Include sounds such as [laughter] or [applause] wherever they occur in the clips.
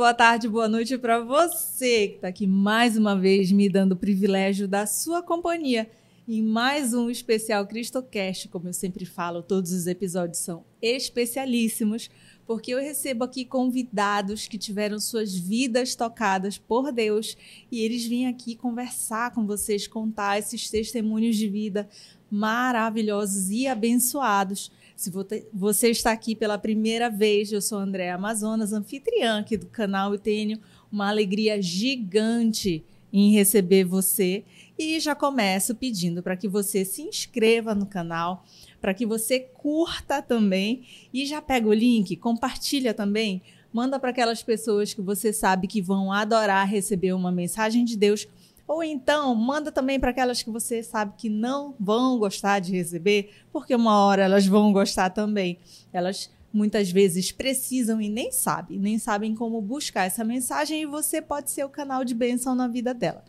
boa tarde, boa noite para você que está aqui mais uma vez me dando o privilégio da sua companhia em mais um especial CristoCast. Como eu sempre falo, todos os episódios são especialíssimos, porque eu recebo aqui convidados que tiveram suas vidas tocadas por Deus e eles vêm aqui conversar com vocês, contar esses testemunhos de vida maravilhosos e abençoados. Se você está aqui pela primeira vez, eu sou Andréa Amazonas, anfitriã aqui do canal e tenho uma alegria gigante em receber você e já começo pedindo para que você se inscreva no canal, para que você curta também e já pega o link, compartilha também, manda para aquelas pessoas que você sabe que vão adorar receber uma mensagem de Deus. Ou então, manda também para aquelas que você sabe que não vão gostar de receber, porque uma hora elas vão gostar também. Elas muitas vezes precisam e nem sabem, nem sabem como buscar essa mensagem e você pode ser o canal de bênção na vida dela.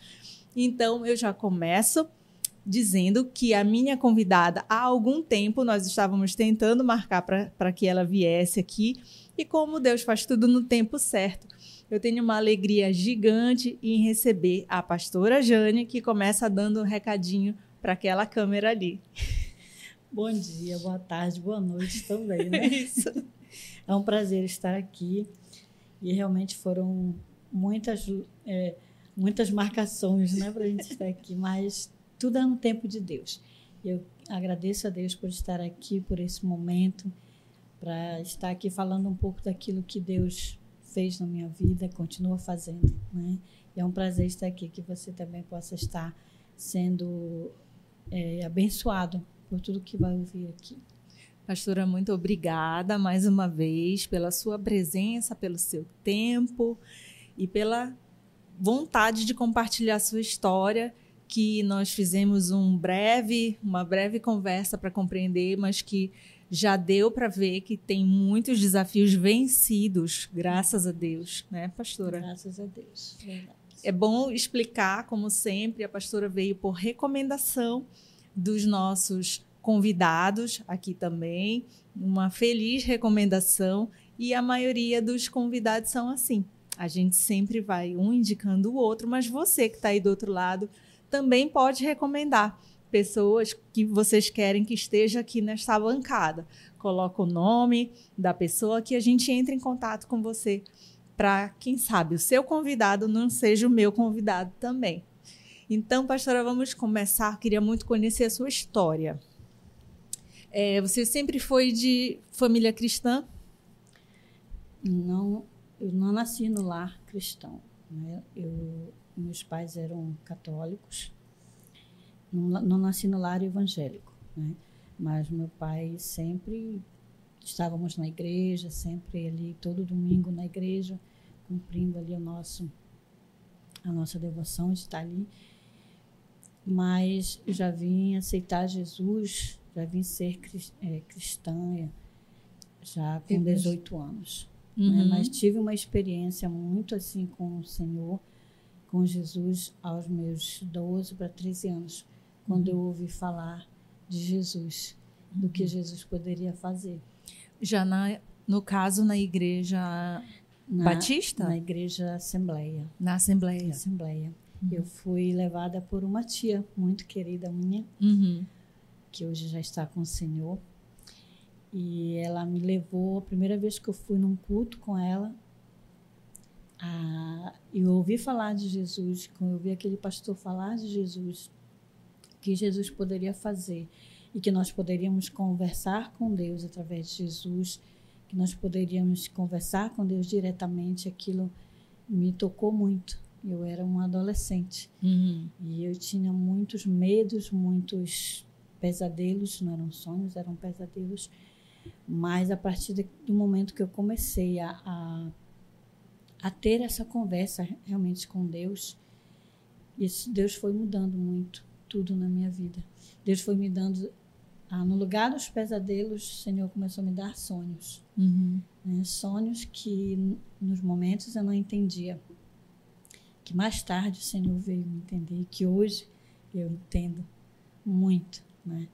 Então, eu já começo dizendo que a minha convidada, há algum tempo, nós estávamos tentando marcar para que ela viesse aqui, e como Deus faz tudo no tempo certo, eu tenho uma alegria gigante em receber a pastora Jane, que começa dando um recadinho para aquela câmera ali. [laughs] Bom dia, boa tarde, boa noite também, né? [laughs] Isso. É um prazer estar aqui e realmente foram muitas. É, muitas marcações né, para a gente estar aqui, mas tudo é no tempo de Deus. Eu agradeço a Deus por estar aqui, por esse momento, para estar aqui falando um pouco daquilo que Deus fez na minha vida, continua fazendo. Né? E é um prazer estar aqui, que você também possa estar sendo é, abençoado por tudo que vai ouvir aqui. Pastora, muito obrigada mais uma vez pela sua presença, pelo seu tempo e pela vontade de compartilhar sua história, que nós fizemos um breve, uma breve conversa para compreender, mas que já deu para ver que tem muitos desafios vencidos, graças a Deus, né, pastora? Graças a Deus. Verdade. É bom explicar, como sempre, a pastora veio por recomendação dos nossos convidados aqui também, uma feliz recomendação, e a maioria dos convidados são assim. A gente sempre vai um indicando o outro, mas você que está aí do outro lado também pode recomendar pessoas que vocês querem que esteja aqui nesta bancada. Coloca o nome da pessoa que a gente entre em contato com você para, quem sabe, o seu convidado não seja o meu convidado também. Então, pastora, vamos começar. Queria muito conhecer a sua história. É, você sempre foi de família cristã? Não, eu não nasci no lar cristão. Né? Eu, meus pais eram católicos. Não, não nasci no lar evangélico, né? mas meu pai sempre estávamos na igreja, sempre ali todo domingo na igreja, cumprindo ali o nosso a nossa devoção de estar ali. Mas já vim aceitar Jesus, já vim ser é, cristã já com 18 anos. Né? Uhum. Né? Mas tive uma experiência muito assim com o Senhor, com Jesus, aos meus 12 para 13 anos, quando eu ouvi falar de Jesus, do que uhum. Jesus poderia fazer. Já na, no caso na igreja na, Batista? Na igreja Assembleia. Na Assembleia. Assembleia. Uhum. Eu fui levada por uma tia muito querida minha, uhum. que hoje já está com o Senhor. E ela me levou, a primeira vez que eu fui num culto com ela, a, eu ouvi falar de Jesus, quando eu ouvi aquele pastor falar de Jesus, que Jesus poderia fazer e que nós poderíamos conversar com Deus através de Jesus, que nós poderíamos conversar com Deus diretamente, aquilo me tocou muito. Eu era uma adolescente uhum. e eu tinha muitos medos, muitos pesadelos, não eram sonhos, eram pesadelos mas a partir do momento que eu comecei a, a, a ter essa conversa realmente com Deus, isso, Deus foi mudando muito tudo na minha vida. Deus foi me dando, ah, no lugar dos pesadelos, o Senhor começou a me dar sonhos. Uhum. Né? Sonhos que nos momentos eu não entendia. Que mais tarde o Senhor veio me entender, que hoje eu entendo muito. Né?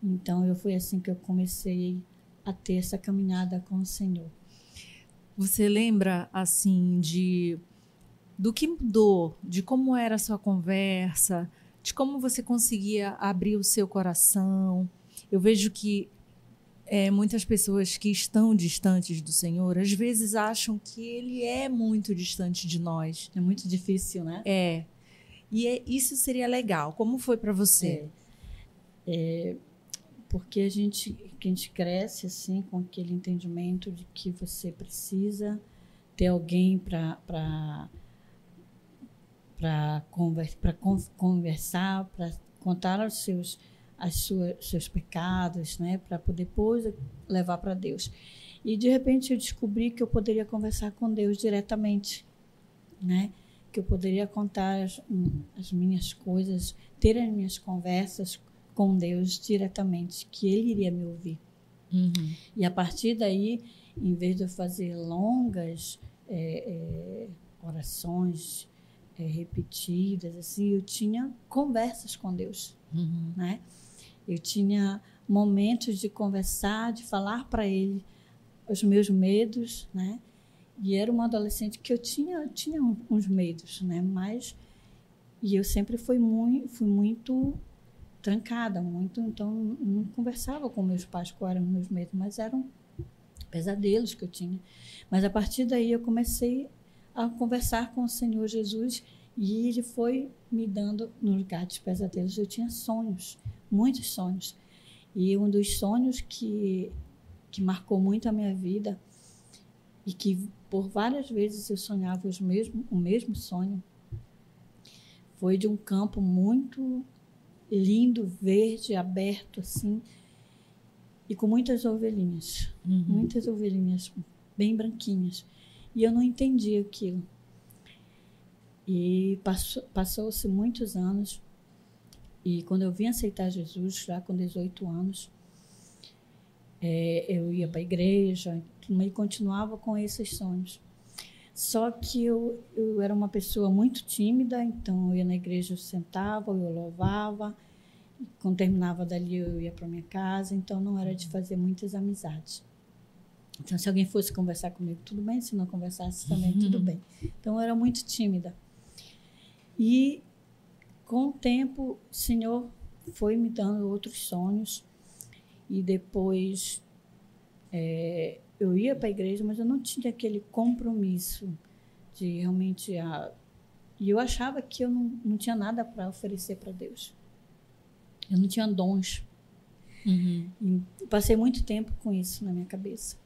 Então, eu foi assim que eu comecei a ter essa caminhada com o Senhor. Você lembra assim de do que mudou, de como era a sua conversa, de como você conseguia abrir o seu coração? Eu vejo que é, muitas pessoas que estão distantes do Senhor, às vezes acham que Ele é muito distante de nós. É muito difícil, né? É. E é, isso seria legal. Como foi para você? É, é, porque a gente, que a gente cresce assim com aquele entendimento de que você precisa ter alguém para para conversar, para contar os seus as suas, seus pecados, né, para poder depois levar para Deus. E de repente eu descobri que eu poderia conversar com Deus diretamente, né? Que eu poderia contar as, as minhas coisas, ter as minhas conversas com Deus diretamente, que Ele iria me ouvir. Uhum. E a partir daí, em vez de eu fazer longas é, é, orações é, repetidas, assim, eu tinha conversas com Deus, uhum. né? Eu tinha momentos de conversar, de falar para ele os meus medos, né? E era uma adolescente que eu tinha, tinha uns medos, né? Mas e eu sempre fui muito, fui muito trancada, muito, então não conversava com meus pais quais eram meus medos, mas eram pesadelos que eu tinha. Mas a partir daí eu comecei a conversar com o Senhor Jesus e ele foi me dando no lugar dos pesadelos. Eu tinha sonhos muitos sonhos. E um dos sonhos que, que marcou muito a minha vida e que por várias vezes eu sonhava os mesmo, o mesmo sonho foi de um campo muito lindo, verde, aberto assim, e com muitas ovelhinhas, uhum. muitas ovelhinhas bem branquinhas. E eu não entendi aquilo. E passou-se muitos anos e quando eu vim aceitar Jesus, já com 18 anos, é, eu ia para a igreja e continuava com esses sonhos. Só que eu, eu era uma pessoa muito tímida, então eu ia na igreja, eu sentava, eu louvava. Quando terminava dali, eu ia para minha casa, então não era de fazer muitas amizades. Então, se alguém fosse conversar comigo, tudo bem, se não conversasse também, uhum. tudo bem. Então, eu era muito tímida. E com o tempo, o Senhor foi me dando outros sonhos e depois é, eu ia para a igreja, mas eu não tinha aquele compromisso de realmente a e eu achava que eu não, não tinha nada para oferecer para Deus. Eu não tinha dons. Uhum. passei muito tempo com isso na minha cabeça.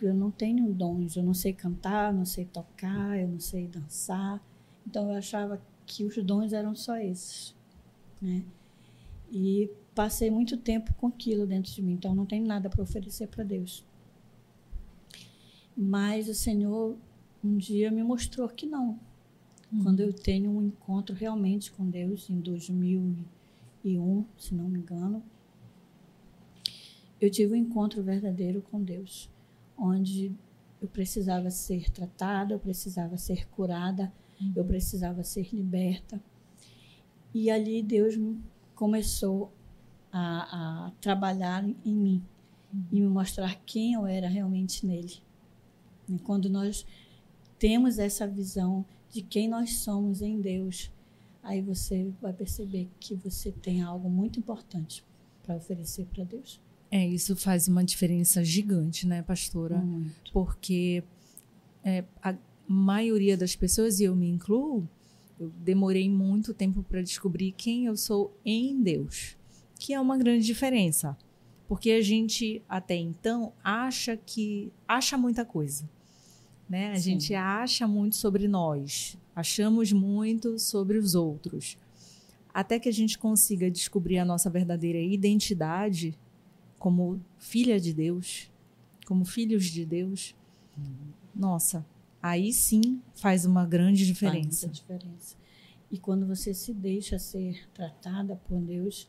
Eu não tenho dons, eu não sei cantar, não sei tocar, eu não sei dançar. Então eu achava que os dons eram só esses, né? E passei muito tempo com aquilo dentro de mim, então não tenho nada para oferecer para Deus. Mas o Senhor um dia me mostrou que não. Uhum. Quando eu tenho um encontro realmente com Deus em 2001, se não me engano, eu tive um encontro verdadeiro com Deus, onde eu precisava ser tratada, eu precisava ser curada, eu precisava ser liberta. E ali Deus começou a, a trabalhar em mim e me mostrar quem eu era realmente nele. E quando nós temos essa visão de quem nós somos em Deus, aí você vai perceber que você tem algo muito importante para oferecer para Deus. É, isso faz uma diferença gigante, né, pastora? Muito. Porque é, a, maioria das pessoas, e eu me incluo, eu demorei muito tempo para descobrir quem eu sou em Deus, que é uma grande diferença. Porque a gente até então acha que acha muita coisa. Né? A Sim. gente acha muito sobre nós, achamos muito sobre os outros. Até que a gente consiga descobrir a nossa verdadeira identidade como filha de Deus, como filhos de Deus. Uhum. Nossa, aí sim faz uma grande diferença. Faz muita diferença. E quando você se deixa ser tratada por Deus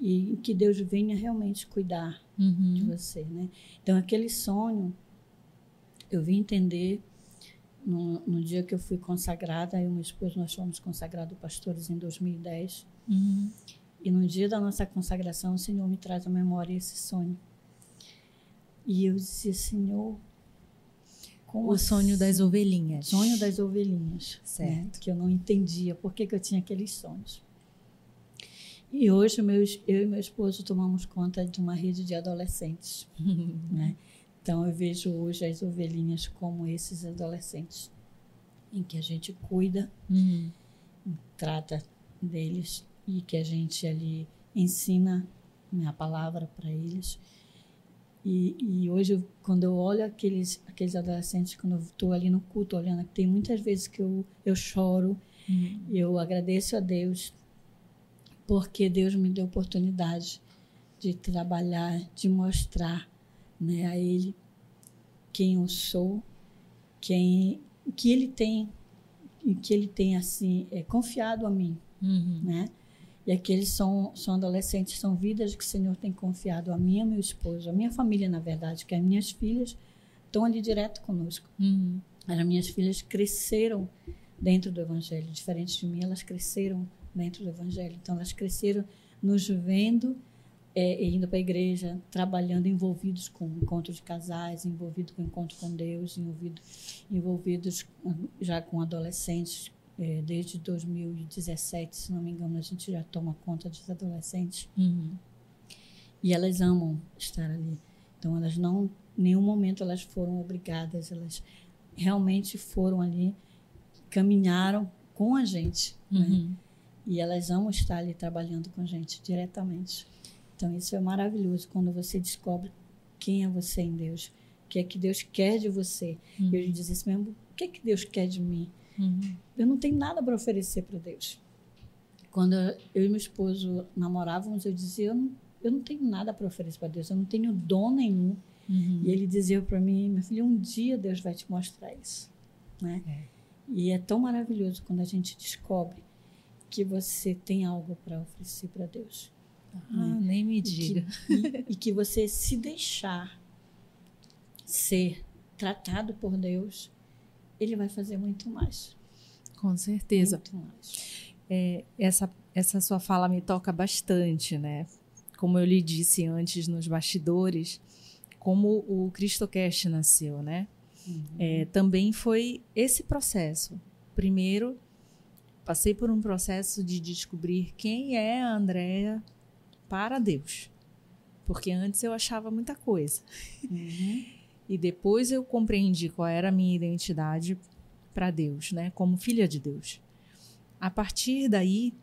e que Deus venha realmente cuidar uhum. de você, né? Então aquele sonho eu vim entender no, no, dia que eu fui consagrada, eu e meu esposo nós fomos consagrados pastores em 2010. Uhum. E no dia da nossa consagração, o Senhor me traz à memória esse sonho. E eu disse, Senhor, como o sonho assim? das ovelhinhas. Sonho das ovelhinhas. Certo. Né? Que eu não entendia por que, que eu tinha aqueles sonhos. E hoje meus, eu e meu esposo tomamos conta de uma rede de adolescentes. [laughs] né? Então eu vejo hoje as ovelhinhas como esses adolescentes, em que a gente cuida, Uhum. trata deles e que a gente ali ensina né, a palavra para eles. E, e hoje, quando eu olho aqueles, aqueles adolescentes, quando eu estou ali no culto olhando, tem muitas vezes que eu, eu choro, Uhum. eu agradeço a Deus, porque Deus me deu oportunidade de trabalhar, de mostrar né, a Ele quem eu sou, quem, o que Ele tem, que Ele tem assim é, confiado a mim Uhum. né? E aqueles são, são adolescentes, são vidas que o Senhor tem confiado a mim e ao meu esposo, a minha família, na verdade, que as minhas filhas estão ali direto conosco. Uhum. As minhas filhas cresceram dentro do Evangelho, diferente de mim, elas cresceram dentro do Evangelho. Então, elas cresceram nos vendo, é, indo para a igreja, trabalhando, envolvidos com encontro de casais, envolvidos com encontro com Deus, envolvido, envolvidos já com adolescentes. É, desde 2017, se não me engano, a gente já toma conta dos adolescentes. Uhum. E elas amam estar ali. Então, elas não, em nenhum momento elas foram obrigadas, elas realmente foram ali, caminharam com a gente. né? Uhum. E elas amam estar ali trabalhando com a gente diretamente. Então, isso é maravilhoso quando você descobre quem é você em Deus, o que é que Deus quer de você. Uhum. E eu dizia assim mesmo: o que é que Deus quer de mim? Uhum. Eu não tenho nada para oferecer para Deus. Quando eu e meu esposo namorávamos, eu dizia: eu não, eu não tenho nada para oferecer para Deus, eu não tenho dom nenhum. Uhum. E ele dizia para mim: meu filho, um dia Deus vai te mostrar isso. Né? É. E é tão maravilhoso quando a gente descobre que você tem algo para oferecer para Deus. Ah, nem me E diga. que, e, e que você se deixar ser tratado por Deus, ele vai fazer muito mais. Com certeza. Muito mais. É, essa, essa sua fala me toca bastante, né? Como eu lhe disse antes nos bastidores, como o CristoCast nasceu, né? É, também foi esse processo. Primeiro, passei por um processo de descobrir quem é a Andrea para Deus. Porque antes eu achava muita coisa. Uhum. E depois eu compreendi qual era a minha identidade para Deus, né? Como filha de Deus. A partir daí,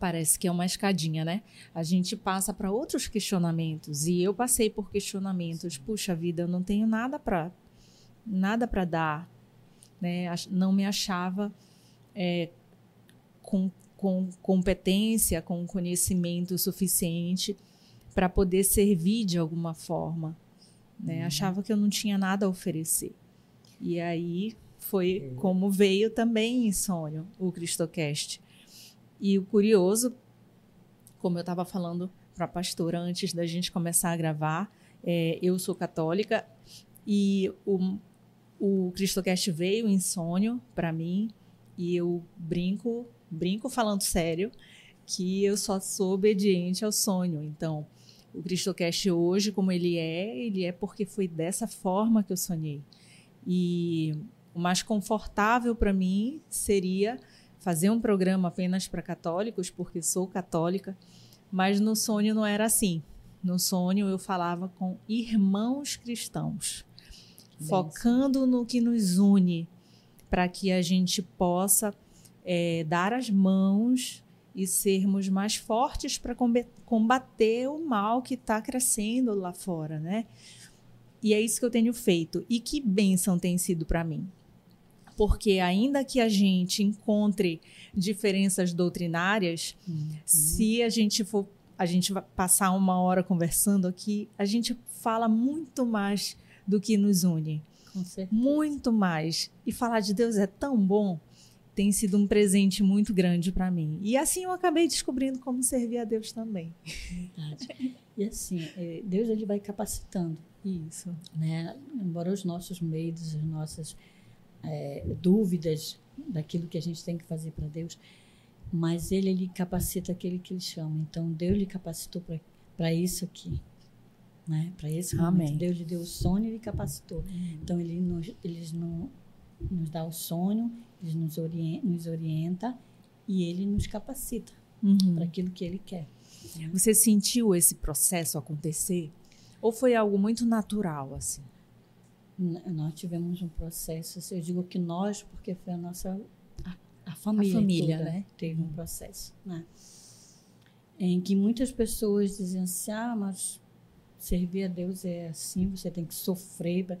parece que é uma escadinha, né? A gente passa para outros questionamentos e eu passei por questionamentos. Puxa vida, eu não tenho nada para nada para dar, né? Não me achava é, com, com competência, com conhecimento suficiente para poder servir de alguma forma, né? Achava que eu não tinha nada a oferecer. E aí foi como veio também em sonho o Cristocast. E o curioso, como eu estava falando para a pastora antes da gente começar a gravar, é, eu sou católica e o, o Cristocast veio em sonho para mim e eu brinco, brinco falando sério, que eu só sou obediente ao sonho. Então, o Cristocast hoje, como ele é, ele é porque foi dessa forma que eu sonhei. E o mais confortável para mim seria fazer um programa apenas para católicos, porque sou católica, mas no sonho não era assim. No sonho eu falava com irmãos cristãos, focando no que nos une, para que a gente possa é, dar as mãos e sermos mais fortes para combater o mal que está crescendo lá fora, né? E é isso que eu tenho feito. E que bênção tem sido para mim. Porque ainda que a gente encontre diferenças doutrinárias, Uhum. se a gente for a gente vai passar uma hora conversando aqui, a gente fala muito mais do que nos une, Com certeza. muito mais. E falar de Deus é tão bom, tem sido um presente muito grande para mim. E assim eu acabei descobrindo como servir a Deus também. Verdade. E assim, é, Deus ele vai capacitando, Isso. né? Embora os nossos medos, as nossas é, dúvidas daquilo que a gente tem que fazer para Deus, mas ele ele capacita aquele que ele chama. Então Deus lhe capacitou para isso aqui, né? Para esse Amém. momento. Deus lhe deu o sonho e lhe capacitou. Então, ele nos, nos, nos dá o sonho, ele nos orienta, nos orienta e ele nos capacita uhum. para aquilo que ele quer. Você sentiu esse processo acontecer? Ou foi algo muito natural, assim? Nós tivemos um processo, assim, eu digo que nós, porque foi a nossa a, a família, a família né? teve um processo, né? Em que muitas pessoas diziam assim, ah, mas servir a Deus é assim, você tem que sofrer.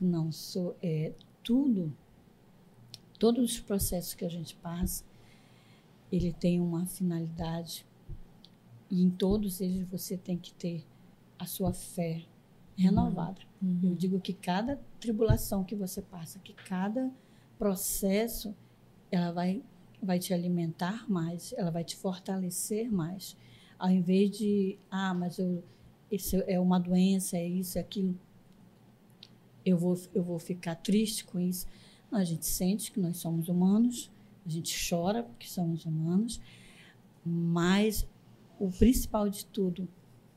Não, sou, é tudo, todos os processos que a gente passa, ele tem uma finalidade e em todos eles você tem que ter a sua fé renovada. Uhum. Eu digo que cada tribulação que você passa, que cada processo, ela vai vai te alimentar mais, ela vai te fortalecer mais, ao invés de ah, mas eu isso é uma doença, é isso, é aquilo. Eu vou eu vou ficar triste com isso. Não, a gente sente que nós somos humanos, a gente chora porque somos humanos, mas o principal de tudo,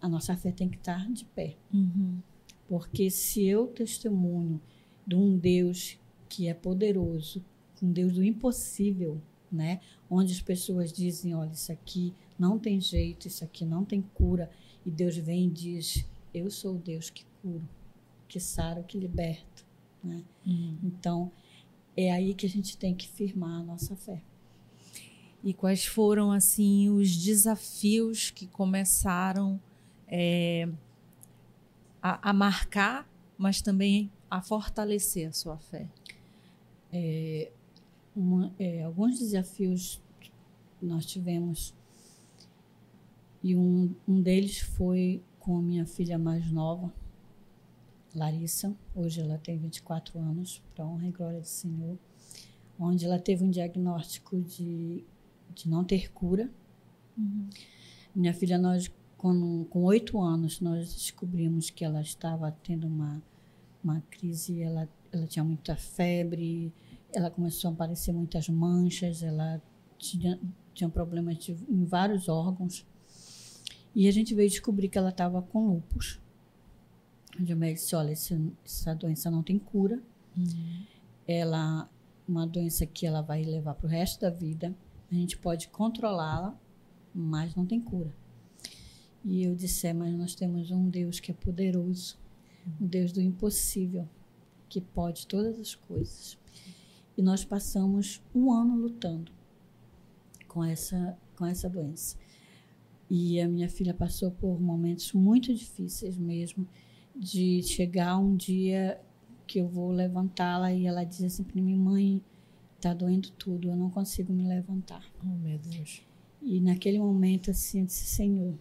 a nossa fé tem que estar de pé. Uhum. Porque se eu testemunho de um Deus que é poderoso, um Deus do impossível, né? Onde as pessoas dizem, olha, isso aqui não tem jeito, isso aqui não tem cura, e Deus vem e diz, eu sou o Deus que curo, que sara, que liberta, né? Uhum. Então, é aí que a gente tem que firmar a nossa fé. E quais foram assim os desafios que começaram é, a, a, marcar, mas também a fortalecer a sua fé? É, uma, é, alguns desafios nós tivemos e um, um deles foi com a minha filha mais nova, Larissa. Hoje ela tem 24 anos, para honra e glória do Senhor. Onde ela teve um diagnóstico de de não ter cura. Uhum. Minha filha, nós com oito anos, nós descobrimos que ela estava tendo uma, uma crise, ela, ela tinha muita febre, ela começou a aparecer muitas manchas, ela tinha, tinha problemas de, em vários órgãos. E a gente veio descobrir que ela estava com lupus. Onde o médico disse, olha, essa doença não tem cura. Uhum. Ela, uma doença que ela vai levar para o resto da vida. A gente pode controlá-la, mas não tem cura. E eu disse, é, mas nós temos um Deus que é poderoso, um Deus do impossível, que pode todas as coisas. E nós passamos um ano lutando com essa, com essa doença. E a minha filha passou por momentos muito difíceis mesmo, de chegar um dia que eu vou levantá-la e ela diz assim para mim, mãe, Tá doendo tudo, eu não consigo me levantar. Oh, meu Deus. E naquele momento, assim, eu disse: Senhor, o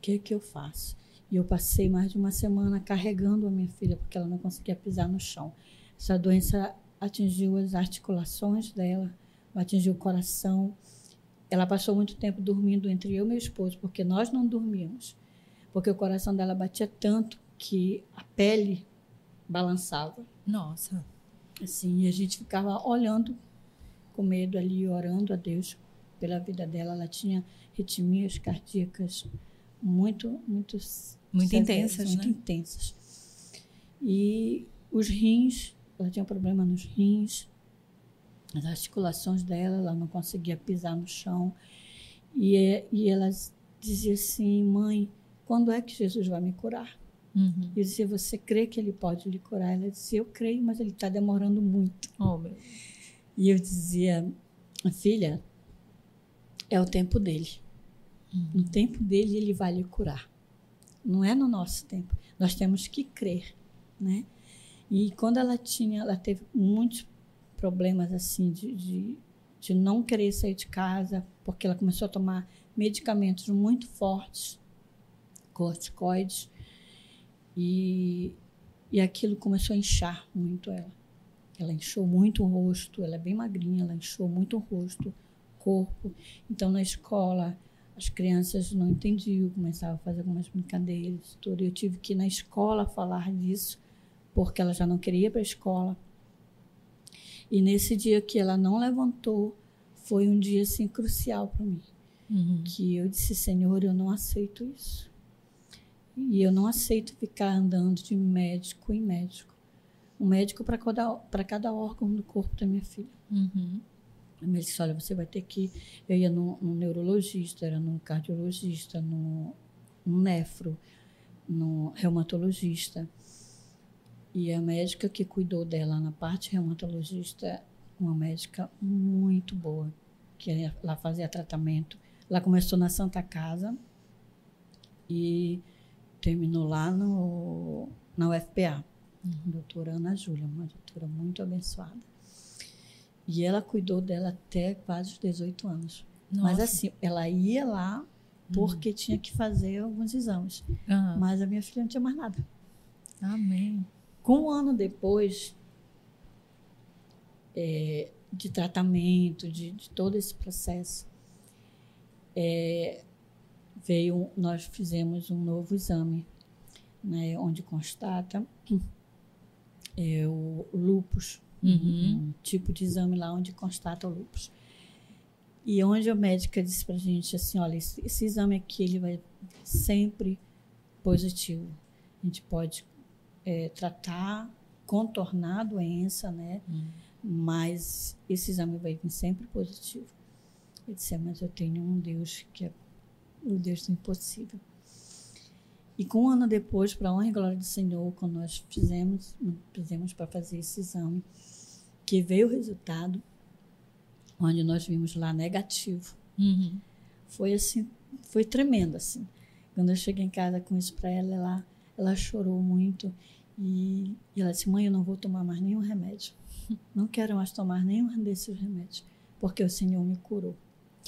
que que eu faço? E eu passei mais de uma semana carregando a minha filha, porque ela não conseguia pisar no chão. Essa doença atingiu as articulações dela, atingiu o coração. Ela passou muito tempo dormindo entre eu e meu esposo, porque nós não dormíamos. Porque o coração dela batia tanto que a pele balançava. Nossa. Assim, e a gente ficava olhando com medo ali, orando a Deus pela vida dela. Ela tinha ritmias cardíacas muito, muito, muito intensas, muito né? intensas. E os rins, ela tinha problema nos rins, as articulações dela, ela não conseguia pisar no chão. E, e ela dizia assim, mãe, quando é que Jesus vai me curar? Uhum. E dizia, você crê que ele pode lhe curar? Ela dizia, eu creio, mas ele está demorando muito. Oh. E eu dizia, filha, é o tempo dele. Uhum. No tempo dele, ele vai lhe curar. Não é no nosso tempo. Nós temos que crer, né? E quando ela tinha, ela teve muitos problemas assim de, de, de não querer sair de casa, porque ela começou a tomar medicamentos muito fortes, corticoides, e, e aquilo começou a inchar muito ela. Ela inchou muito o rosto, ela é bem magrinha, ela inchou muito o rosto, corpo. Então, na escola, as crianças não entendiam, começavam a fazer algumas brincadeiras, tudo. Eu tive que ir na escola falar disso, porque ela já não queria ir para a escola. E nesse dia que ela não levantou, foi um dia assim crucial para mim. Uhum. Que eu disse, Senhor, eu não aceito isso. E eu não aceito ficar andando de médico em médico. Um médico para cada, cada órgão do corpo da minha filha. Uhum. Ele disse, olha, você vai ter que... Eu ia no, neurologista, era no cardiologista, no, no nefro, no reumatologista. E a médica que cuidou dela na parte reumatologista, uma médica muito boa, que ela fazia tratamento. Ela começou na Santa Casa e terminou lá no, na UFPA. Uhum. Doutora Ana Júlia, uma doutora muito abençoada. E ela cuidou dela até quase os 18 anos. Nossa. Mas assim, ela ia lá porque uhum. tinha que fazer alguns exames. Uhum. Mas a minha filha não tinha mais nada. Amém. Com um ano depois é, de tratamento, de, de, todo esse processo, é, veio, nós fizemos um novo exame, né, onde constata [clears throat] é, o lupus, uhum. um tipo de exame lá onde constata o lupus. E onde a médica disse para a gente assim, olha, esse, esse, exame aqui ele vai sempre positivo. A gente pode é, tratar, contornar a doença, né? Uhum. Mas esse exame vai vir sempre positivo. Eu disse, é, mas eu tenho um Deus que é o Deus do impossível. E com um ano depois, para a honra e glória do Senhor, quando nós fizemos, fizemos para fazer esse exame, que veio o resultado, onde nós vimos lá negativo. Uhum. Foi assim, foi tremendo assim. Quando eu cheguei em casa com isso para ela, ela, ela chorou muito e, e ela disse: "Mãe, eu não vou tomar mais nenhum remédio. [laughs] Não quero mais tomar nenhum desses remédios, porque o Senhor me curou."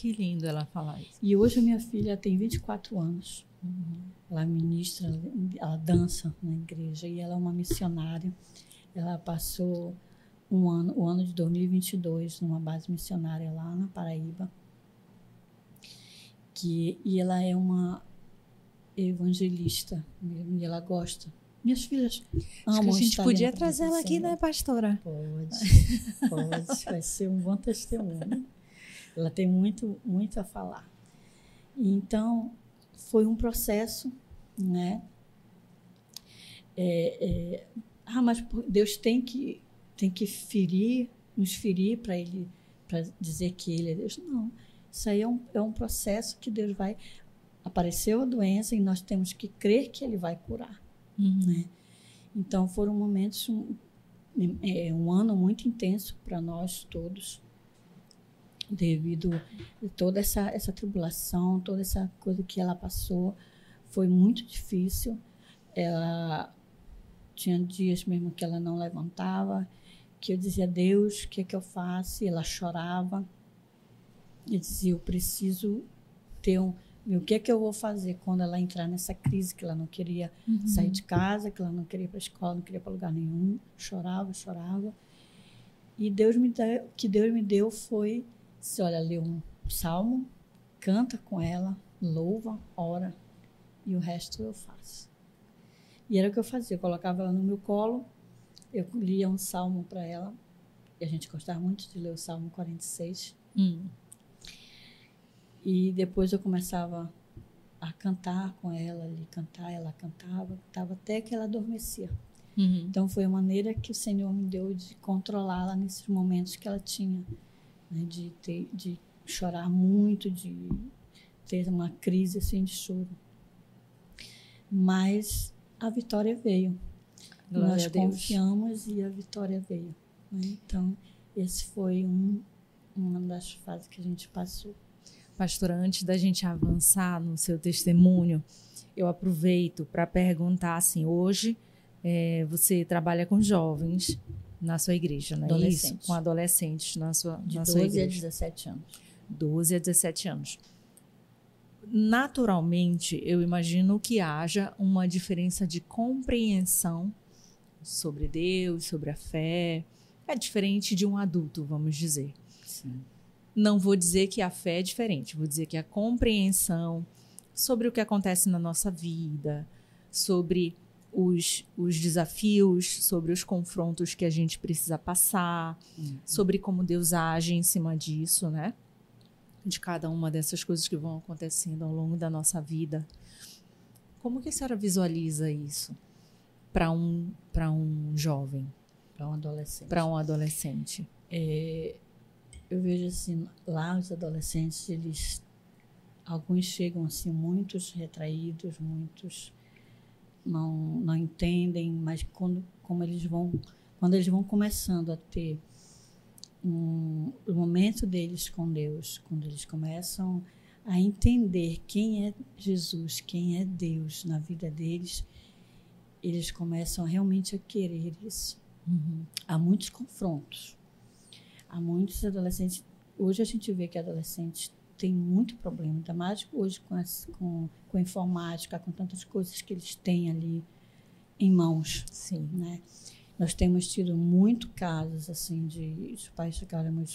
Que lindo ela falar isso. E hoje a minha filha tem 24 anos. Uhum. Ela ministra, ela dança na igreja e ela é uma missionária. Ela passou um ano, o ano de 2022 numa base missionária lá na Paraíba. Que, e ela é uma evangelista mesmo, e ela gosta. Minhas filhas amam Acho que a gente podia trazer ela aqui, né, pastora? Pode, [laughs] pode. Vai ser um bom testemunho. Ela tem muito, muito a falar. Então, foi um processo, né? É, é, ah, mas Deus tem que, tem que ferir, nos ferir para ele, para dizer que ele é Deus. Não, isso aí é um, é um processo que Deus vai. Apareceu a doença e nós temos que crer que ele vai curar. Uhum. Né? Então, foram momentos, um, é, um ano muito intenso para nós todos devido a toda essa, essa tribulação, toda essa coisa que ela passou. Foi muito difícil. Ela tinha dias mesmo que ela não levantava, que eu dizia, Deus, o que é que eu faço? E ela chorava. E dizia, eu preciso ter um... O que é que eu vou fazer quando ela entrar nessa crise que ela não queria uhum. sair de casa, que ela não queria ir para a escola, não queria para lugar nenhum, chorava, chorava. E Deus me deu, o que Deus me deu foi você olha, lê um salmo, canta com ela, louva, ora, e o resto eu faço. E era o que eu fazia, eu colocava ela no meu colo, eu lia um salmo para ela, e a gente gostava muito de ler o Salmo 46. Hum. E depois eu começava a cantar com ela, ali cantar, ela cantava, cantava até que ela adormecia. Uhum. Então foi a maneira que o Senhor me deu de controlá-la nesses momentos que ela tinha né, de, ter, de chorar muito, de ter uma crise assim de choro. Mas a vitória veio. Glória Nós confiamos e a vitória veio. Né? Então, esse foi um, uma das fases que a gente passou. Pastora, antes da gente avançar no seu testemunho, eu aproveito para perguntar assim: hoje é, você trabalha com jovens na sua igreja, não é isso? Com adolescentes na sua, De na 12 sua igreja. a 17 anos. 12 a 17 anos. Naturalmente, eu imagino que haja uma diferença de compreensão sobre Deus, sobre a fé. É diferente de um adulto, vamos dizer. Sim. Não vou dizer que a fé é diferente, vou dizer que a compreensão sobre o que acontece na nossa vida, sobre os, os desafios, sobre os confrontos que a gente precisa passar, uhum. sobre como Deus age em cima disso, né? De cada uma dessas coisas que vão acontecendo ao longo da nossa vida. Como que a senhora visualiza isso para um, um jovem? Para um adolescente. Para um adolescente. É, eu vejo assim, lá os adolescentes, eles alguns chegam assim muitos retraídos, muitos não não entendem, mas quando como eles vão quando eles vão começando a ter um, o momento deles com Deus, quando eles começam a entender quem é Jesus, quem é Deus na vida deles, eles começam realmente a querer isso. Uhum. Há muitos confrontos. Há muitos adolescentes. Hoje a gente vê que adolescentes têm muito problema, ainda mais hoje com, as, com, com a informática, com tantas coisas que eles têm ali em mãos. Sim. Né? Nós temos tido muito casos assim de os pais chegaram, meu,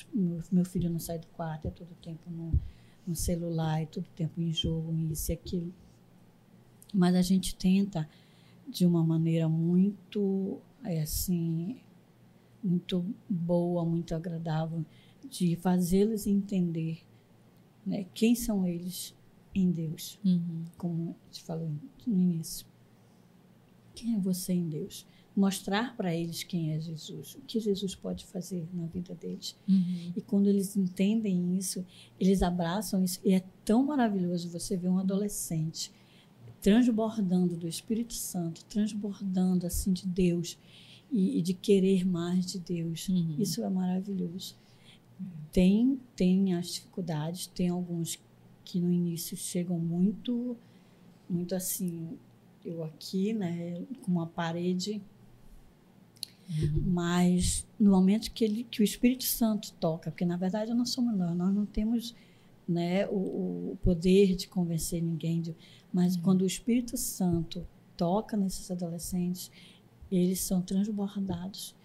meu filho não sai do quarto, é todo tempo no, no celular, é todo tempo em jogo, isso e aquilo. Mas a gente tenta de uma maneira muito é, assim muito boa, muito agradável de fazê-los entender né, quem são eles em Deus, uhum. como te falou no início. Quem é você em Deus? Mostrar para eles quem é Jesus, o que Jesus pode fazer na vida deles. Uhum. E quando eles entendem isso, eles abraçam isso. E é tão maravilhoso você ver um adolescente transbordando do Espírito Santo, transbordando assim de Deus e, e de querer mais de Deus. Uhum. Isso é maravilhoso. Tem, tem as dificuldades, tem alguns que no início chegam muito, muito assim, eu aqui, né, com uma parede. Uhum. Mas no momento que, ele, que o Espírito Santo toca, porque na verdade nós somos nós, nós não temos né, o, o poder de convencer ninguém, de, mas uhum. quando o Espírito Santo toca nesses adolescentes, eles são transbordados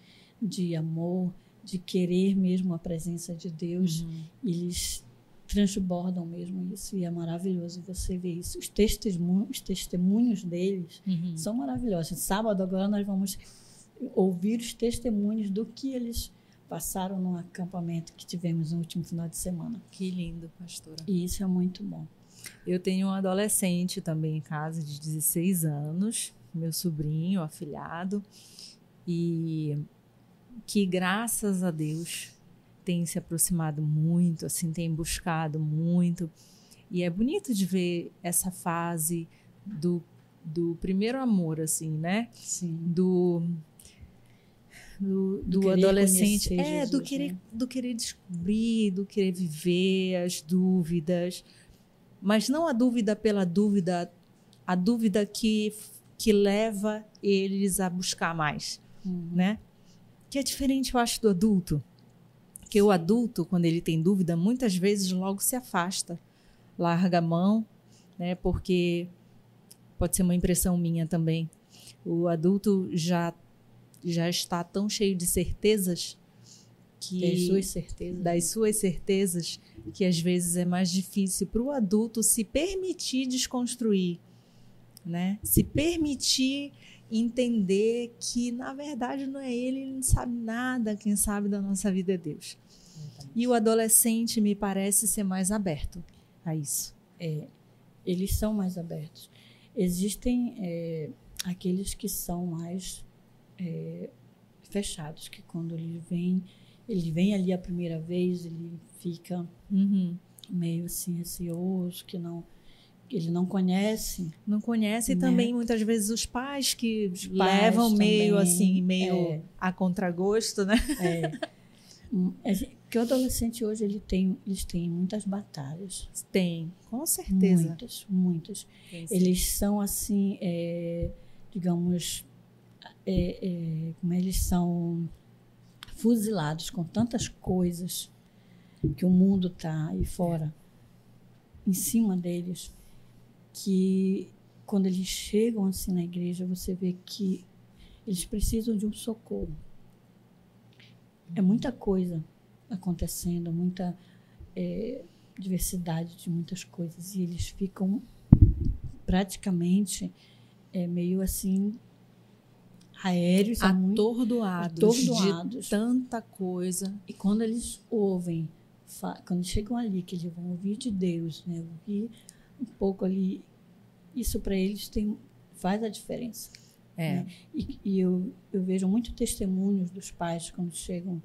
de amor, de querer mesmo a presença de Deus. Uhum. Eles transbordam mesmo isso e é maravilhoso você ver isso. Os testemunhos, os testemunhos deles uhum. são maravilhosos. Sábado agora nós vamos ouvir os testemunhos do que eles passaram no acampamento que tivemos no último final de semana. Que lindo, pastora. E isso é muito bom. Eu tenho um adolescente também em casa de 16 anos, meu sobrinho, afilhado, e que graças a Deus tem se aproximado muito, assim, tem buscado muito. E é bonito de ver essa fase do, do primeiro amor, assim, né? Sim. Do, do, do, do adolescente. É, Jesus, do, querer, né? do querer descobrir, do querer viver, as dúvidas. Mas não a dúvida pela dúvida, a dúvida que, que leva eles a buscar mais, uhum. né? Que é diferente, eu acho, do adulto. Porque o adulto, quando ele tem dúvida, muitas vezes logo se afasta, larga a mão, né? Porque pode ser uma impressão minha também. O adulto já já está tão cheio de certezas que das suas certezas, das suas certezas que às vezes é mais difícil para o adulto se permitir desconstruir, né? Se permitir entender que na verdade não é ele, ele não sabe nada, quem sabe da nossa vida é Deus. E o adolescente me parece ser mais aberto a isso. É, eles são mais abertos. Existem é, aqueles que são mais é, fechados, que quando ele vem, ele vem ali a primeira vez, ele fica uhum. meio assim receoso, que não ele não conhece. Não conhece né? e também muitas vezes os pais que Os pais levam meio também, assim, meio é. a contragosto, né? É, é, que o adolescente hoje ele tem, eles têm muitas batalhas. Tem, com certeza. Muitas, muitas. Tem. Eles são assim, é, digamos, é, é, como eles são fuzilados com tantas coisas que o mundo está aí fora em cima deles que quando eles chegam assim na igreja você vê que eles precisam de um socorro é muita coisa acontecendo muita é, diversidade de muitas coisas e eles ficam praticamente é, meio assim aéreos muito- atordoados, atordoados. de tanta coisa. E quando eles ouvem, quando chegam ali, que eles vão ouvir de Deus, né? ouvir um pouco ali isso para eles tem, faz a diferença. É. Né? E, e eu, eu vejo muito testemunhos dos pais quando chegam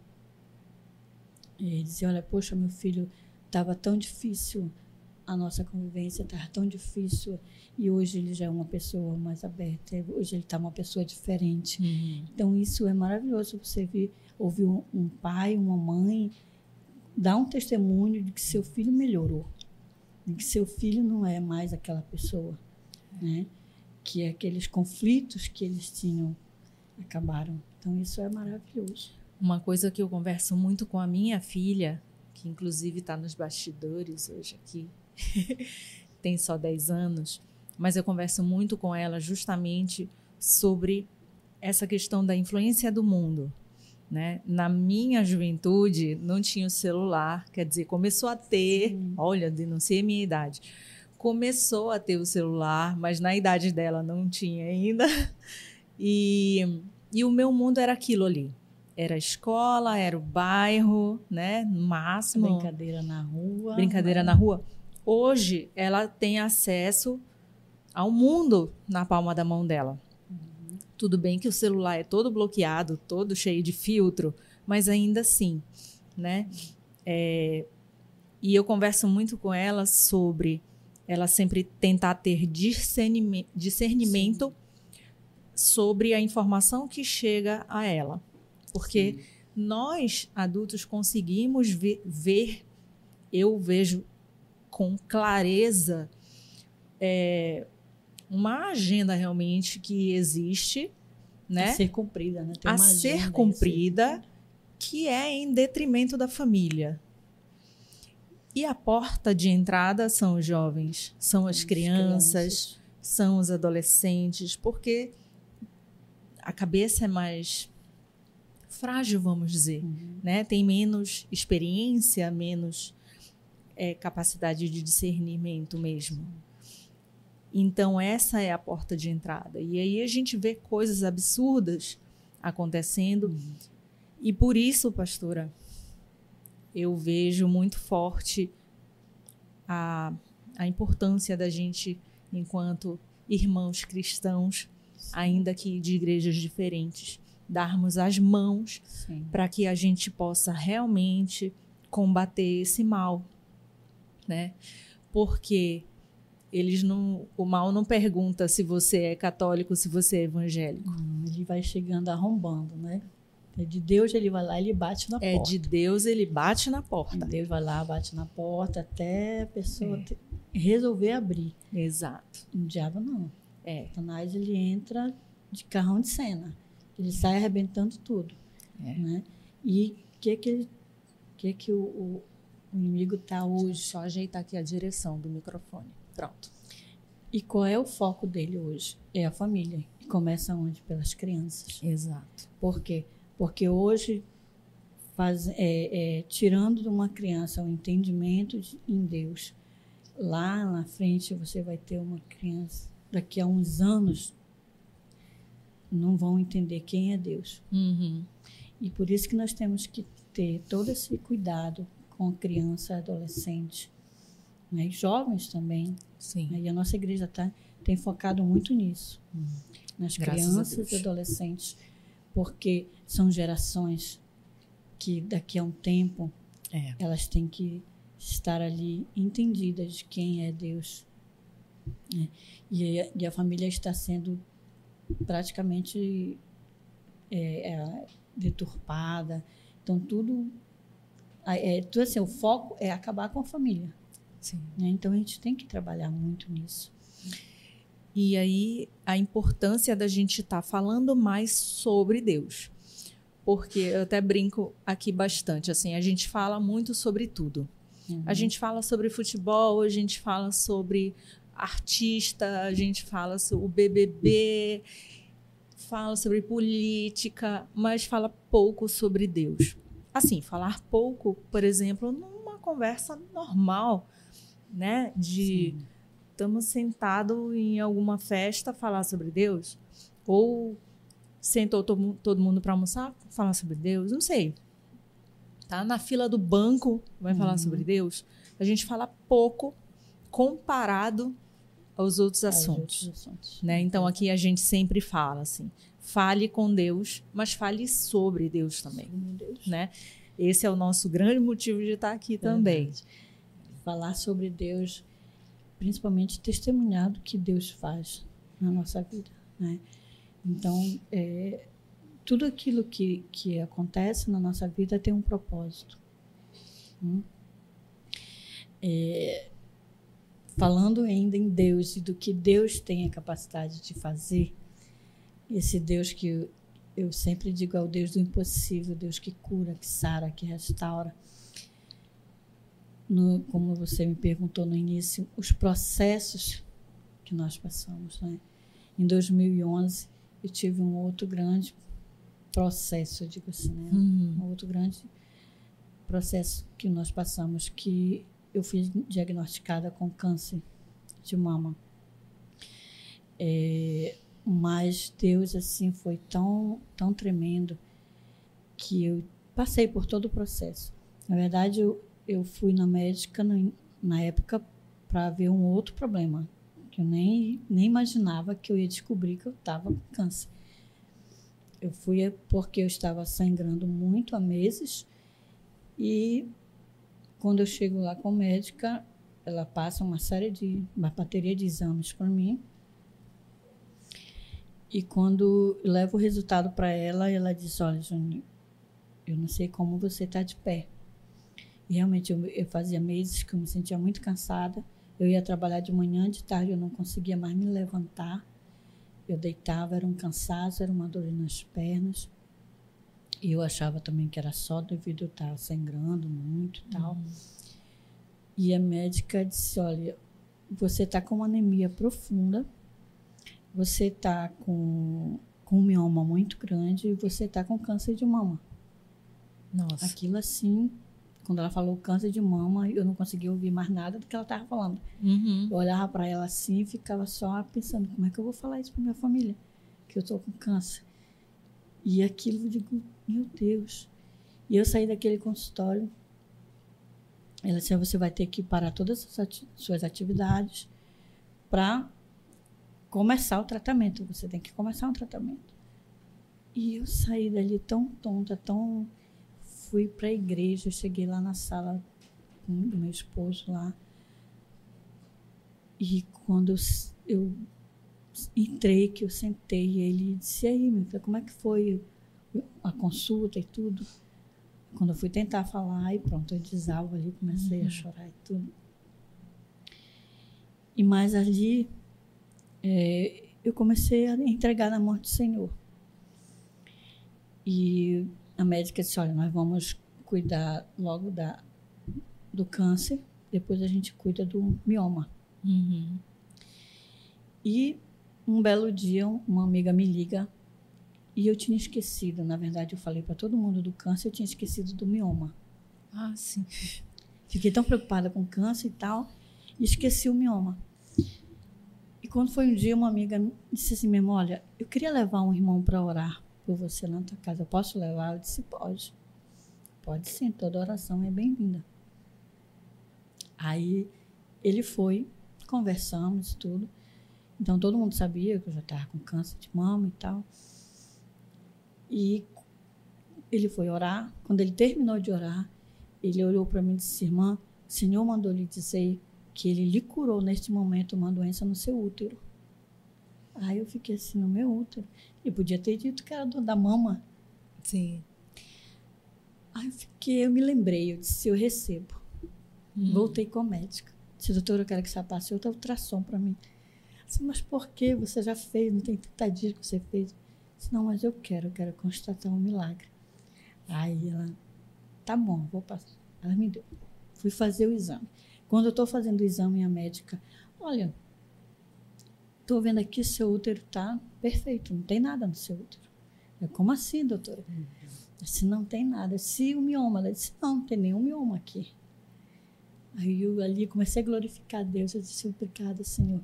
e dizem, olha, poxa, meu filho estava tão difícil a nossa convivência estava tão difícil e hoje ele já é uma pessoa mais aberta, hoje ele está uma pessoa diferente. Uhum. Então isso é maravilhoso você ver, ouvir um, um, pai, uma mãe dar um testemunho de que seu filho melhorou, de que seu filho não é mais aquela pessoa, né? Que aqueles conflitos que eles tinham acabaram. Então isso é maravilhoso. Uma coisa que eu converso muito com a minha filha, que inclusive está nos bastidores hoje aqui, [laughs] tem só 10 anos, mas eu converso muito com ela justamente sobre essa questão da influência do mundo. Né? Na minha juventude não tinha o celular, quer dizer, começou a ter, Sim. olha, denunciei minha idade. Começou a ter o celular, mas na idade dela não tinha ainda. [laughs] E, e o meu mundo era aquilo ali. Era a escola, era o bairro, né? No máximo. Brincadeira na rua. Brincadeira na rua. Hoje, ela tem acesso ao mundo na palma da mão dela. Tudo bem que o celular é todo bloqueado, todo cheio de filtro, mas ainda assim, né? É, e eu converso muito com ela sobre ela sempre tentar ter discernimento, discernimento sobre a informação que chega a ela. Porque Sim. nós, adultos, conseguimos ver, ver, eu vejo com clareza é, uma agenda realmente que existe, né? A ser cumprida, né? A ser cumprida, que é em detrimento da família. E a porta de entrada são os jovens, são as, crianças, crianças, são os adolescentes, porque a cabeça é mais frágil, vamos dizer, uhum. né? Tem menos experiência, menos é, capacidade de discernimento mesmo. Então, essa é a porta de entrada. E aí a gente vê coisas absurdas acontecendo. Uhum. E por isso, pastora, eu vejo muito forte a, a importância da gente, enquanto irmãos cristãos, ainda que de igrejas diferentes, darmos as mãos para que a gente possa realmente combater esse mal né? Porque eles não, o mal não pergunta se você é católico, se você é evangélico. Hum, ele vai chegando arrombando, né? É de Deus ele vai lá, ele bate na é porta. É de Deus ele bate na porta. Deus vai lá, bate na porta até a pessoa é. resolver abrir. Exato. O diabo não. É. Satanás ele entra de carrão de cena. Ele sai arrebentando tudo. É. Né? E o que que ele, que que o, o o inimigo está hoje. Só ajeitar aqui a direção do microfone. Pronto. E qual é o foco dele hoje? É a família. E começa onde? Pelas crianças. Exato. Por quê? Porque hoje, faz, é, é, tirando de uma criança o entendimento de, em Deus, lá na frente você vai ter uma criança, daqui a uns anos, não vão entender quem é Deus. Uhum. E por isso que nós temos que ter todo esse cuidado com criança e adolescente, né? jovens também. Sim. Né? E a nossa igreja tá, tem focado muito nisso, hum. nas Graças crianças e adolescentes, porque são gerações que daqui a um tempo é. elas têm que estar ali entendidas de quem é Deus. Né? E, e, a família está sendo praticamente é, é, deturpada. Então, tudo é, tudo assim, o foco é acabar com a família. Né? Então a gente tem que trabalhar muito nisso. E aí a importância da gente estar tá falando mais sobre Deus. Porque eu até brinco aqui bastante, assim, a gente fala muito sobre tudo. Uhum. A gente fala sobre futebol, a gente fala sobre artista, a gente fala sobre o BBB, fala sobre política, mas fala pouco sobre Deus assim, falar pouco, por exemplo, numa conversa normal, né? De estamos sentados em alguma festa falar sobre Deus, ou sentou todo, todo mundo para almoçar falar sobre Deus, não sei. Tá na fila do banco vai uhum. falar sobre Deus. A gente fala pouco comparado aos outros assuntos. Outros assuntos. Né? Então aqui a gente sempre fala assim, fale com Deus, mas fale sobre Deus também, Meu Deus. né? Esse é o nosso grande motivo de estar aqui também. Falar sobre Deus, principalmente testemunhar do que Deus faz na nossa vida, né? Então, é, tudo aquilo que, que acontece na nossa vida tem um propósito. Hum? É, falando ainda em Deus e do que Deus tem a capacidade de fazer, esse Deus que eu, eu sempre digo é o Deus do impossível, Deus que cura, que sara, que restaura. No, como você me perguntou no início, os processos que nós passamos. Né? Em 2011, eu tive um outro grande processo, eu digo assim, né? Uhum. um outro grande processo que nós passamos, que eu fui diagnosticada com câncer de mama. É, mas Deus assim foi tão tão tremendo que eu passei por todo o processo. Na verdade, eu, eu fui na médica na, na época para ver um outro problema que eu nem nem imaginava que eu ia descobrir que eu estava com câncer. Eu fui porque eu estava sangrando muito há meses e quando eu chego lá com a médica, ela passa uma série de uma bateria de exames para mim. E quando levo o resultado para ela, ela diz: Olha, Juninho, eu não sei como você está de pé. E realmente eu, eu fazia meses que eu me sentia muito cansada. Eu ia trabalhar de manhã, de tarde eu não conseguia mais me levantar. Eu deitava, era um cansaço, era uma dor nas pernas. E eu achava também que era só devido a estar sangrando muito e tal. E a médica disse: Olha, você está com uma anemia profunda, você está com, com um mioma muito grande e você está com câncer de mama. Nossa. Aquilo assim, quando ela falou câncer de mama, eu não conseguia ouvir mais nada do que ela estava falando. Uhum. Eu olhava para ela assim e ficava só pensando: como é que eu vou falar isso para minha família? Que eu estou com câncer. E aquilo eu digo: meu Deus. E eu saí daquele consultório. Ela disse: você vai ter que parar todas as ati suas atividades para começar o tratamento. Você tem que começar um tratamento. E eu saí dali tão tonta, tão. Fui para a igreja, cheguei lá na sala do meu esposo lá. E quando eu, eu entrei, que eu sentei, ele disse: E aí, meu filho, como é que foi a consulta e tudo? Quando eu fui tentar falar, e pronto, eu desalvo ali, comecei Uhum. a chorar e tudo. E mais ali, é, eu comecei a entregar na mão do Senhor. E a médica disse: Olha, nós vamos cuidar logo da, do câncer, depois a gente cuida do mioma. Uhum. E um belo dia, uma amiga me liga e eu tinha esquecido. Na verdade, eu falei para todo mundo do câncer, eu tinha esquecido do mioma. Ah, sim. Fiquei tão preocupada com câncer e tal, e esqueci o mioma. E quando foi um dia, uma amiga disse assim mesmo: Olha, eu queria levar um irmão para orar por você lá na tua casa. Eu posso levar? Eu disse: Pode. Pode sim, toda oração é bem-vinda. Aí ele foi, conversamos tudo. Então todo mundo sabia que eu já estava com câncer de mama e tal. E ele foi orar. Quando ele terminou de orar, ele olhou para mim e disse: Irmã, o Senhor mandou lhe dizer que ele lhe curou neste momento uma doença no seu útero. Aí eu fiquei assim, no meu útero. E podia ter dito que era da mama. Sim. Aí eu fiquei, eu me lembrei, eu disse: Eu recebo. Uhum. Voltei com a médica. Disse, doutora, eu quero que você passe outra ultrassom para mim. Disse, mas por que? Você já fez, não tem 30 dias que você fez. Disse, não, mas eu quero, eu quero constatar um milagre. Aí ela, tá bom, vou passar. Ela me deu. Fui fazer o exame. Quando eu estou fazendo o exame, a médica, olha, estou vendo aqui seu útero tá perfeito, não tem nada no seu útero. Eu, como assim, doutora? Eu disse, não tem nada. Se o mioma, ela disse, não, não tem nenhum mioma aqui. Aí eu ali comecei a glorificar a Deus, eu disse, obrigada, Senhor.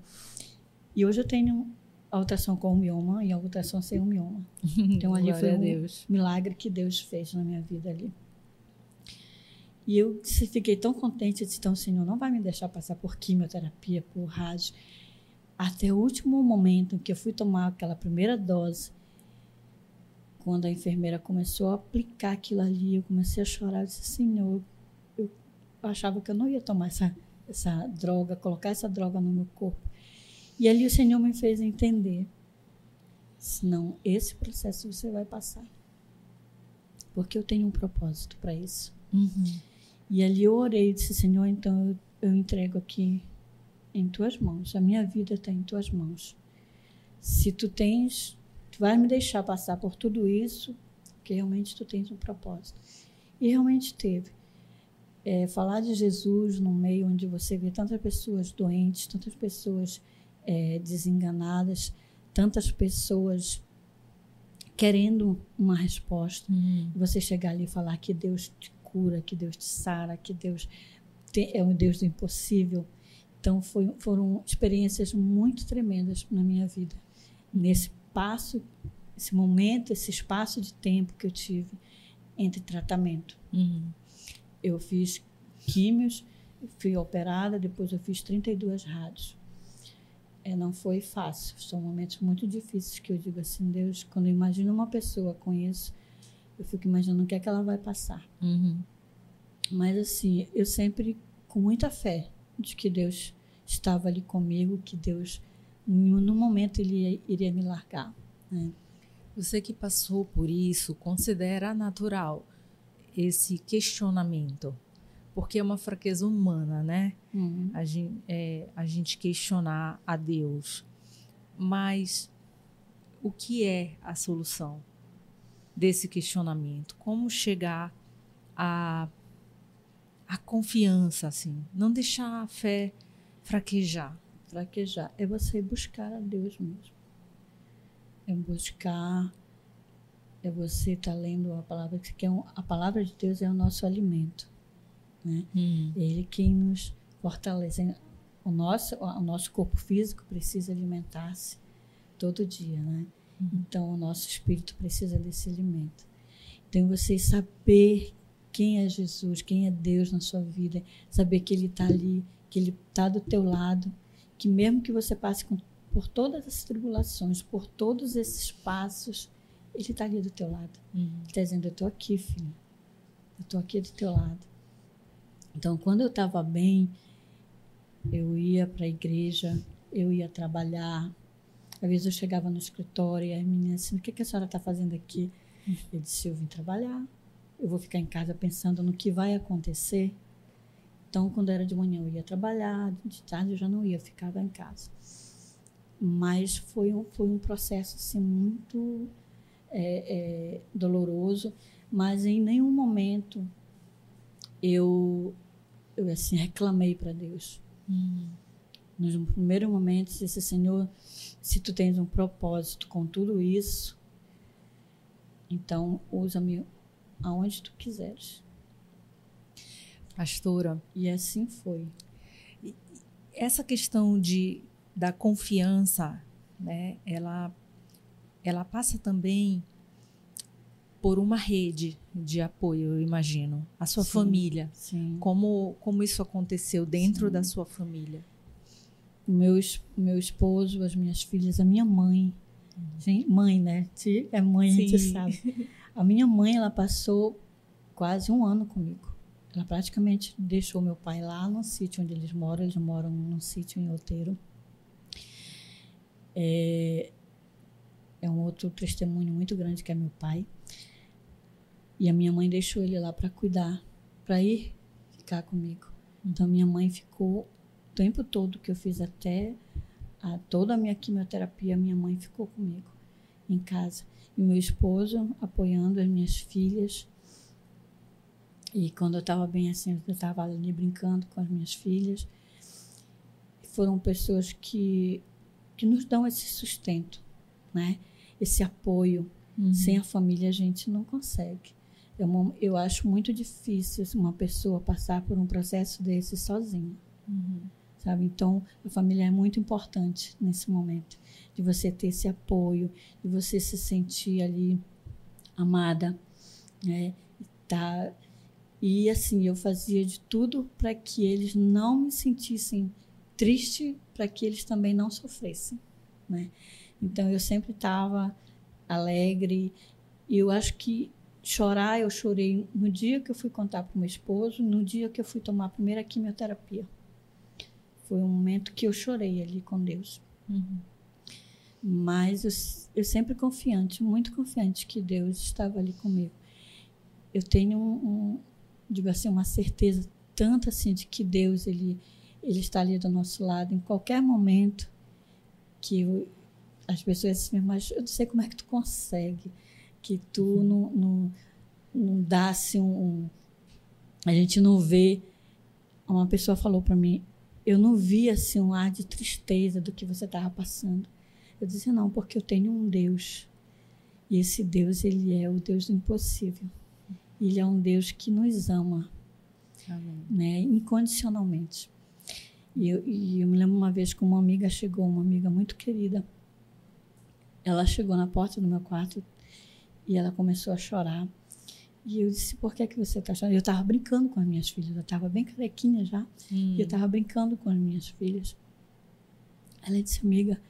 E hoje eu tenho a ultrassom com o mioma e a ultrassom sem o mioma. [laughs] Então ali foi um milagre que Deus fez na minha vida ali. E eu fiquei tão contente, eu disse, então Senhor não vai me deixar passar por quimioterapia, por rádio. Até o último momento em que eu fui tomar aquela primeira dose, quando a enfermeira começou a aplicar aquilo ali, eu comecei a chorar. Eu disse, Senhor, eu achava que eu não ia tomar essa, essa droga, colocar essa droga no meu corpo. E ali o Senhor me fez entender. Senão, esse processo você vai passar. Porque eu tenho um propósito para isso. Uhum. E ali eu orei e disse, Senhor, então eu, eu entrego aqui em tuas mãos. A minha vida está em tuas mãos. Se tu tens Tu vai me deixar passar por tudo isso, que realmente tu tens um propósito. E realmente teve. É, falar de Jesus no meio onde você vê tantas pessoas doentes, tantas pessoas é, desenganadas, tantas pessoas querendo uma resposta. Uhum. Você chegar ali e falar que Deus te cura, que Deus te sara, que Deus é um Deus do impossível. Então foi, foram experiências muito tremendas na minha vida nesse espaço, esse momento, esse espaço de tempo que eu tive entre tratamento. Uhum. Eu fiz químios, fui operada, depois eu fiz 32 rádios. É, não foi fácil, são momentos muito difíceis que eu digo assim, Deus, quando eu imagino uma pessoa com isso, eu fico imaginando o que é que ela vai passar. Uhum. Mas assim, eu sempre com muita fé de que Deus estava ali comigo, que Deus no momento ele iria me largar. Né? Você que passou por isso, considera natural esse questionamento? Porque é uma fraqueza humana, né? Uhum. A, gente, é, a gente questionar a Deus. Mas o que é a solução desse questionamento? Como chegar a, a confiança, assim? Não deixar a fé fraquejar fraquejar. É você buscar a Deus mesmo. É buscar, é você estar tá lendo a palavra, que é um, a palavra de Deus é o nosso alimento. Né? Hum. Ele quem nos fortalece. O nosso, o nosso corpo físico precisa alimentar-se todo dia, né? Uhum. Então, o nosso espírito precisa desse alimento. Então, você saber quem é Jesus, quem é Deus na sua vida, saber que Ele está ali, que Ele está do teu lado, que mesmo que você passe com, por todas as tribulações, por todos esses passos, ele está ali do teu lado. Uhum. Ele está dizendo, eu estou aqui, filho. Eu estou aqui do teu lado. Então, quando eu estava bem, eu ia para a igreja, eu ia trabalhar. Às vezes eu chegava no escritório e a menina assim, o que, que a senhora está fazendo aqui? Eu disse, eu vim trabalhar. Eu vou ficar em casa pensando no que vai acontecer. Então, quando era de manhã, eu ia trabalhar, de tarde eu já não ia, ficava em casa. Mas foi um, foi um processo assim, muito é, é, doloroso, mas em nenhum momento eu, eu assim, reclamei para Deus. Hum. Nos primeiros momentos, disse, Senhor, se tu tens um propósito com tudo isso, então usa-me aonde tu quiseres pastora. E assim foi. Essa questão de, da confiança, né, ela, ela passa também por uma rede de apoio, eu imagino. A sua sim, família. Sim. Como, como isso aconteceu dentro sim. da sua família? Meu, meu esposo, as minhas filhas, a minha mãe. Sim, mãe, né? É mãe, sim. a gente sabe. [laughs] A minha mãe, ela passou quase um ano comigo. Ela praticamente deixou meu pai lá no sítio onde eles moram. Eles moram num sítio em Outeiro. É, é um outro testemunho muito grande que é meu pai. E a minha mãe deixou ele lá para cuidar, para ir ficar comigo. Então minha mãe ficou o tempo todo que eu fiz até a, toda a minha quimioterapia, minha mãe ficou comigo em casa. E meu esposo apoiando as minhas filhas e quando eu estava bem assim, eu estava ali brincando com as minhas filhas. Foram pessoas que, que nos dão esse sustento, né? esse apoio. Uhum. Sem a família a gente não consegue. Eu, eu acho muito difícil uma pessoa passar por um processo desse sozinha. Uhum. Sabe? Então, a família é muito importante nesse momento. De você ter esse apoio, de você se sentir ali amada, né? Tá, e assim, eu fazia de tudo para que eles não me sentissem triste para que eles também não sofressem, né? Então eu sempre estava alegre e eu acho que chorar eu chorei no dia que eu fui contar para o meu esposo, no dia que eu fui tomar a primeira quimioterapia. Foi um momento que eu chorei ali com Deus. Uhum. Mas eu, eu sempre confiante, muito confiante que Deus estava ali comigo. Eu tenho um, um digo assim, uma certeza tanto assim de que Deus ele ele está ali do nosso lado em qualquer momento que eu, as pessoas dizem, mas eu não sei como é que tu consegue que tu uhum. não, não, não dá-se um, um, a gente não vê uma pessoa falou para mim eu não vi assim um ar de tristeza do que você estava passando. Eu disse não porque eu tenho um Deus. E esse Deus ele é o Deus do impossível. Ele é um Deus que nos ama Amém. né incondicionalmente. E eu, e eu me lembro uma vez que uma amiga chegou uma amiga muito querida. Ela chegou na porta do meu quarto e ela começou a chorar. E eu disse, por que, que você está chorando? Eu estava brincando com as minhas filhas, eu estava bem carequinha já, hum. e eu estava brincando com as minhas filhas. Ela disse, amiga,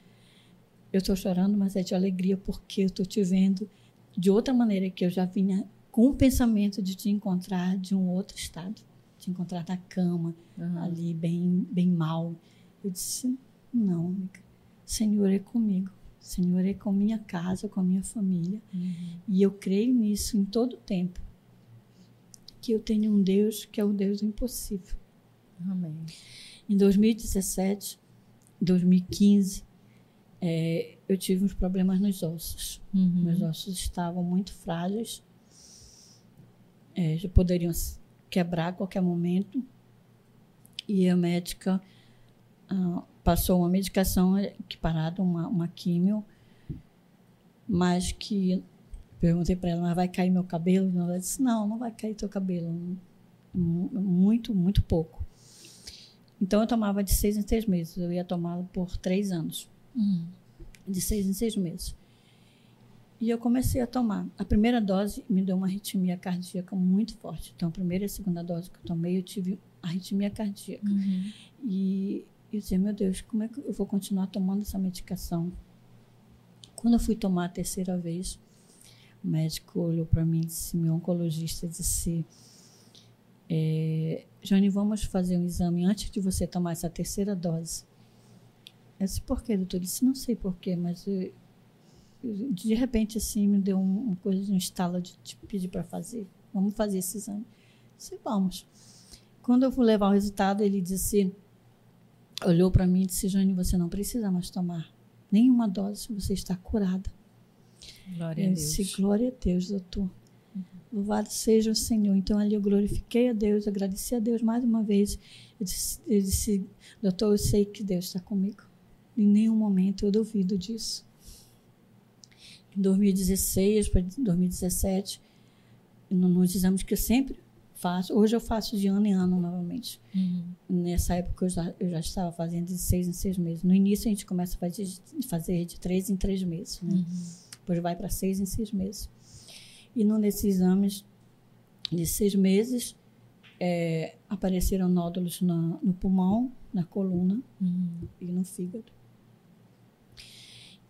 eu estou chorando, mas é de alegria porque eu estou te vendo de outra maneira que eu já vinha com o pensamento de te encontrar de um outro estado, te encontrar na cama, uhum. ali bem, bem mal. Eu disse, não, amiga, Senhor é comigo. Senhor é com minha casa, com a minha família. Uhum. E eu creio nisso em todo o tempo. Que eu tenho um Deus que é o Deus do impossível. Amém. Em 2017, 2015, é, eu tive uns problemas nos ossos. Uhum. Meus ossos estavam muito frágeis. É, já poderiam quebrar a qualquer momento. E a médica ah, passou uma medicação equiparada, uma, uma químio, mas que perguntei para ela, mas vai cair meu cabelo? Ela disse, não, não vai cair teu cabelo, muito, muito pouco. Então eu tomava de seis em seis meses, eu ia tomá-lo por três anos, uhum. de seis em seis meses. E eu comecei a tomar. A primeira dose me deu uma arritmia cardíaca muito forte. Então, a primeira e a segunda dose que eu tomei, eu tive arritmia cardíaca. Uhum. E e eu meu Deus, como é que eu vou continuar tomando essa medicação? Quando eu fui tomar a terceira vez, o médico olhou para mim, disse, meu oncologista disse, é, Jane, vamos fazer um exame antes de você tomar essa terceira dose. Eu disse, por quê, doutor? Ele disse, não sei por quê, mas eu, eu, de repente, assim, me deu um, uma coisa, um estalo de pedir para fazer. Vamos fazer esse exame. Eu disse, vamos. Quando eu fui levar o resultado, ele disse, olhou para mim e disse: Jane, você não precisa mais tomar nenhuma dose, você está curada. Glória eu a Deus. Disse, Glória a Deus, doutor. Uhum. Louvado seja o Senhor. Então ali eu glorifiquei a Deus, agradeci a Deus mais uma vez. Eu disse, eu disse doutor, eu sei que Deus está comigo. Em nenhum momento eu duvido disso. Em 2016 para 2017, nos exames que eu sempre faço. Hoje eu faço de ano em ano novamente. Uhum. Nessa época eu já, eu já estava fazendo de seis em seis meses. No início a gente começa a fazer, fazer de três em três meses. Né? Uhum. Depois vai para seis em seis meses. E num desses exames de seis meses, é, apareceram nódulos na, no pulmão, na coluna uhum. e no fígado.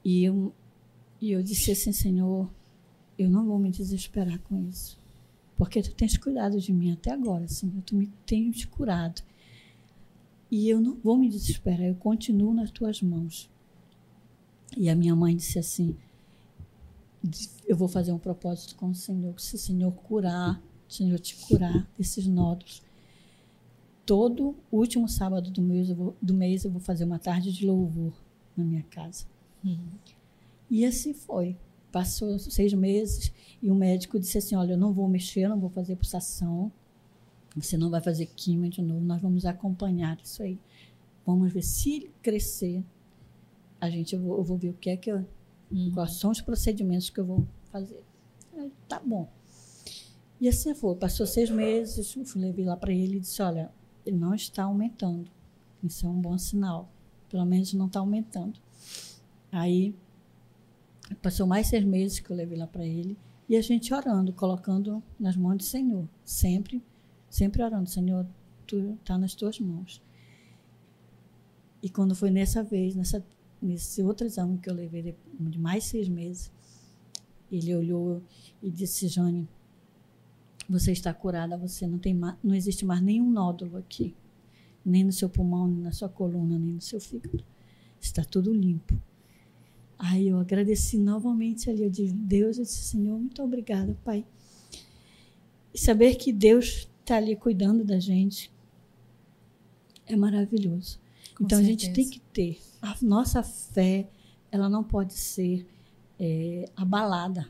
E eu, e eu disse assim, Senhor, eu não vou me desesperar com isso porque tu tens cuidado de mim até agora, Senhor, tu me tens curado. E eu não vou me desesperar, eu continuo nas tuas mãos. E a minha mãe disse assim: Eu vou fazer um propósito com o Senhor, se o Senhor curar, o Senhor te curar desses nódulos. Todo último sábado do mês, eu vou, do mês eu vou fazer uma tarde de louvor na minha casa. Uhum. E assim foi. Passou seis meses e o médico disse assim: Olha, eu não vou mexer, não vou fazer pulsação, você não vai fazer química de novo, nós vamos acompanhar isso aí. Vamos ver se crescer, a gente, eu vou, eu vou ver o que é que eu. Uhum. Quais são os procedimentos que eu vou fazer. Tá bom. E assim foi. Passou seis meses, eu levei lá para ele e disse: Olha, ele não está aumentando. Isso é um bom sinal. Pelo menos não está aumentando. Aí Passou mais seis meses que eu levei lá para ele. E a gente orando, colocando nas mãos do Senhor. Sempre, sempre orando. Senhor, tu está nas tuas mãos. E quando foi nessa vez, nessa, nesse outro exame que eu levei de mais seis meses, ele olhou e disse, Jane, você está curada, você não tem não existe mais nenhum nódulo aqui, nem no seu pulmão, nem na sua coluna, nem no seu fígado. Está tudo limpo. Aí eu agradeci novamente ali, eu disse, Deus, eu disse, Senhor, muito obrigada, Pai. E saber que Deus está ali cuidando da gente é maravilhoso. Com então certeza. a gente tem que ter a nossa fé, ela não pode ser é, abalada,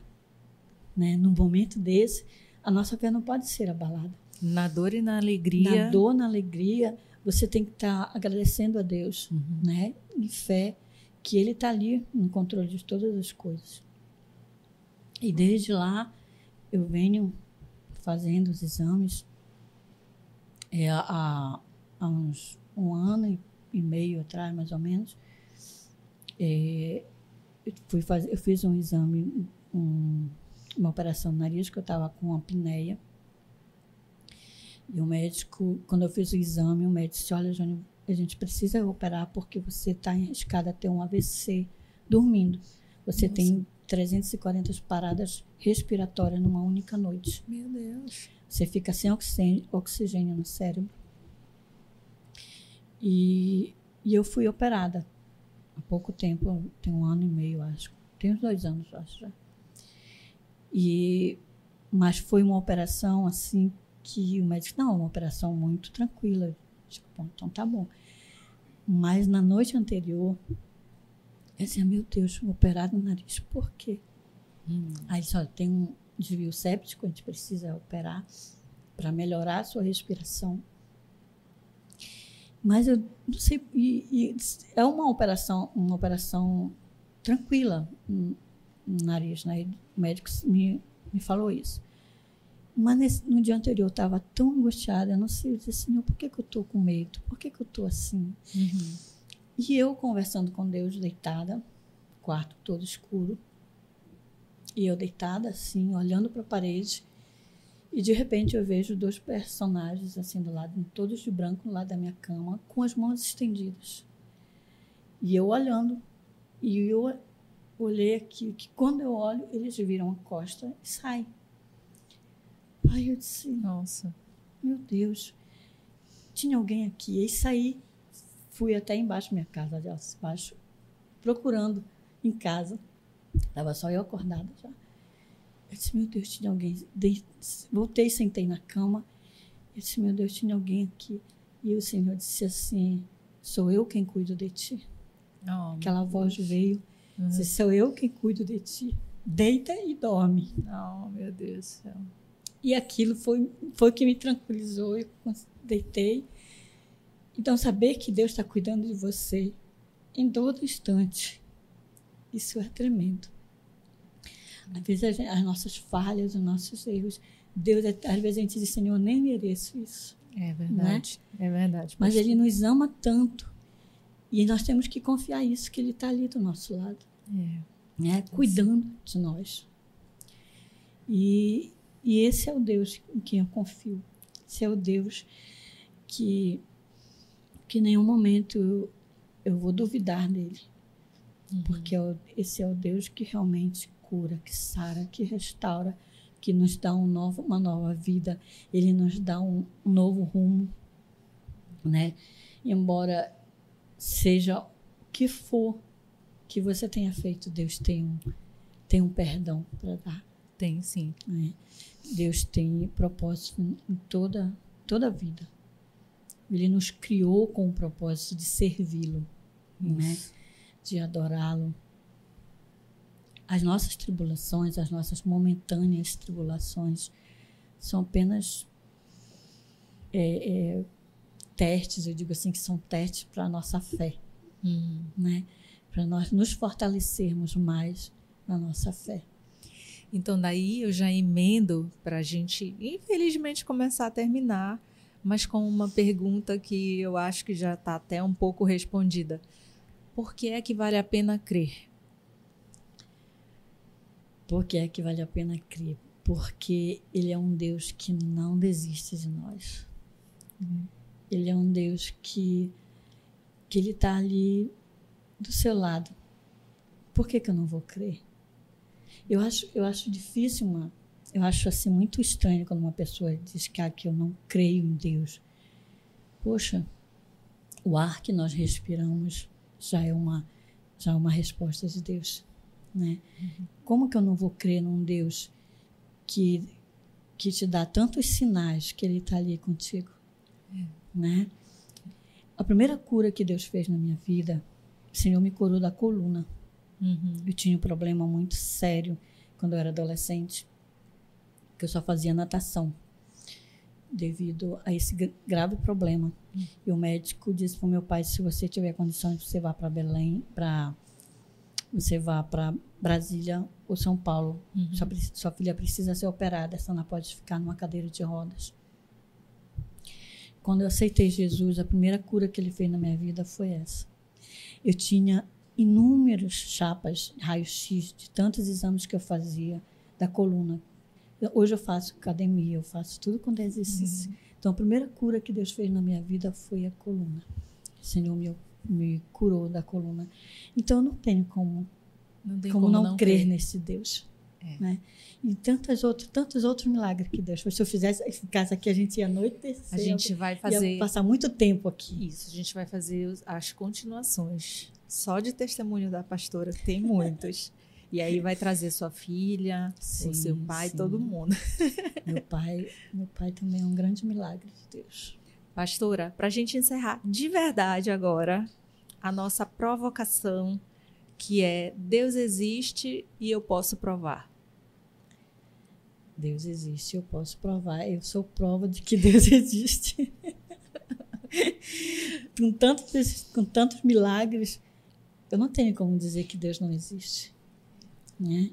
né? Num momento desse, a nossa fé não pode ser abalada. Na dor e na alegria. Na dor, na alegria, você tem que estar tá agradecendo a Deus, uhum. né? Em fé, que Ele está ali no controle de todas as coisas. E desde lá, eu venho fazendo os exames é, há, há uns um ano e meio atrás, mais ou menos. É, eu, fui fazer, eu fiz um exame, um, uma operação no nariz, que eu estava com uma apneia. E o médico, quando eu fiz o exame, o médico disse: Olha, Jônia, a gente precisa operar porque você está arriscada a ter um AVC dormindo. Você Nossa. tem 340 paradas respiratórias numa única noite. Meu Deus. Você fica sem oxigênio, oxigênio no cérebro. E, e eu fui operada há pouco tempo, tem um ano e meio, acho. Tem uns dois anos, acho já. E, mas foi uma operação assim que o médico, não, uma operação muito tranquila. Tipo, bom, então tá bom. Mas na noite anterior, eu dizia, meu Deus, operado no nariz, por quê? Hum. Aí ele disse, tem um desvio séptico, a gente precisa operar para melhorar a sua respiração. Mas eu não sei, e, e é uma operação, uma operação tranquila no nariz, né? O médico me, me falou isso. Mas nesse, no dia anterior eu estava tão angustiada, eu não sei, eu disse, Senhor, por que, que eu estou com medo? Por que, que eu estou assim? Uhum. E eu conversando com Deus, deitada, quarto todo escuro, e eu deitada assim, olhando para a parede, e de repente eu vejo dois personagens assim do lado, todos de branco, no lado da minha cama, com as mãos estendidas. E eu olhando, e eu olhei aqui, que quando eu olho, eles viram a costa e saem. Aí eu disse, nossa, meu Deus, tinha alguém aqui. E saí, fui até embaixo da minha casa, ali embaixo, procurando em casa. Estava só eu acordada já. Eu disse, meu Deus, tinha alguém. voltei, sentei na cama. Eu disse, meu Deus, tinha alguém aqui. E o Senhor disse assim: Sou eu quem cuido de ti. Oh, Aquela voz Deus. veio. Uhum. Disse, Sou eu quem cuido de ti. Deita e dorme. Oh, meu Deus do céu. E aquilo foi foi que me tranquilizou. Eu deitei. Então, saber que Deus está cuidando de você em todo instante, isso é tremendo. Às vezes as nossas falhas, os nossos erros, Deus, às vezes a gente diz, Senhor, eu nem mereço isso. É verdade, né? é verdade. Mas Ele nos ama tanto e nós temos que confiar isso, que Ele está ali do nosso lado. É. Né? Cuidando de nós. E, e esse é o Deus em quem eu confio. Esse é o Deus que, que em nenhum momento eu, eu vou duvidar dele. Uhum. Porque é esse é o Deus que realmente cura, que sara, que restaura, que nos dá um novo, uma nova vida, ele nos dá um, um novo rumo, né? Embora seja o que for que você tenha feito, Deus tem um, tem um perdão para dar. Tem, sim. Né? Deus tem propósito em toda, toda a vida. Ele nos criou com o propósito de servi-lo, né? de adorá-lo, as nossas tribulações, as nossas momentâneas tribulações, são apenas é, é, testes, eu digo assim, que são testes para a nossa fé, uhum. né? para nós nos fortalecermos mais na nossa fé. Então, daí eu já emendo para a gente, infelizmente, começar a terminar, mas com uma pergunta que eu acho que já está até um pouco respondida. Por que é que vale a pena crer? Por que é que vale a pena crer? Porque Ele é um Deus que não desiste de nós. Uhum. Ele é um Deus que, que Ele está ali do seu lado. Por que, que eu não vou crer? Eu acho, eu acho difícil, uma, eu acho assim muito estranho quando uma pessoa diz que, ah, que eu não creio em Deus. Poxa, o ar que nós respiramos já é uma, já é uma resposta de Deus. Né? Uhum. Como que eu não vou crer num Deus que, que te dá tantos sinais que Ele está ali contigo? É. Né? A primeira cura que Deus fez na minha vida, o Senhor me curou da coluna. Uhum. Eu tinha um problema muito sério quando eu era adolescente, que eu só fazia natação devido a esse grave problema. Uhum. E o médico disse para o meu pai: se você tiver condições, você vá para Belém, para você vá para Brasília ou São Paulo. Uhum. Sua, sua, filha precisa ser operada, senão pode ficar numa cadeira de rodas. Quando eu aceitei Jesus, a primeira cura que ele fez na minha vida foi essa. Eu tinha inúmeros chapas, raio-x de tantos exames que eu fazia da coluna. Hoje eu faço academia, eu faço tudo com exercício. Uhum. Então a primeira cura que Deus fez na minha vida foi a coluna. O Senhor me, me curou da coluna. Então eu não tenho como não, como, como não, não crer, crer nesse Deus. É. Né? E tantos outros, tantos outros milagres que Deus fez. Se eu fizesse esse caso aqui, a gente ia noite A gente vai fazer. passar muito tempo aqui. Isso, a gente vai fazer as continuações. Só de testemunho da pastora, tem muitos. E aí vai trazer sua filha, sim, o seu pai, sim. todo mundo. [laughs] Meu pai, meu pai também é um grande milagre de Deus. Pastora, para a gente encerrar de verdade agora a nossa provocação, que é Deus existe e eu posso provar. Deus existe, eu posso provar. Eu sou prova de que [laughs] Deus existe. com, tantos, com tantos milagres, eu não tenho como dizer que Deus não existe. Né?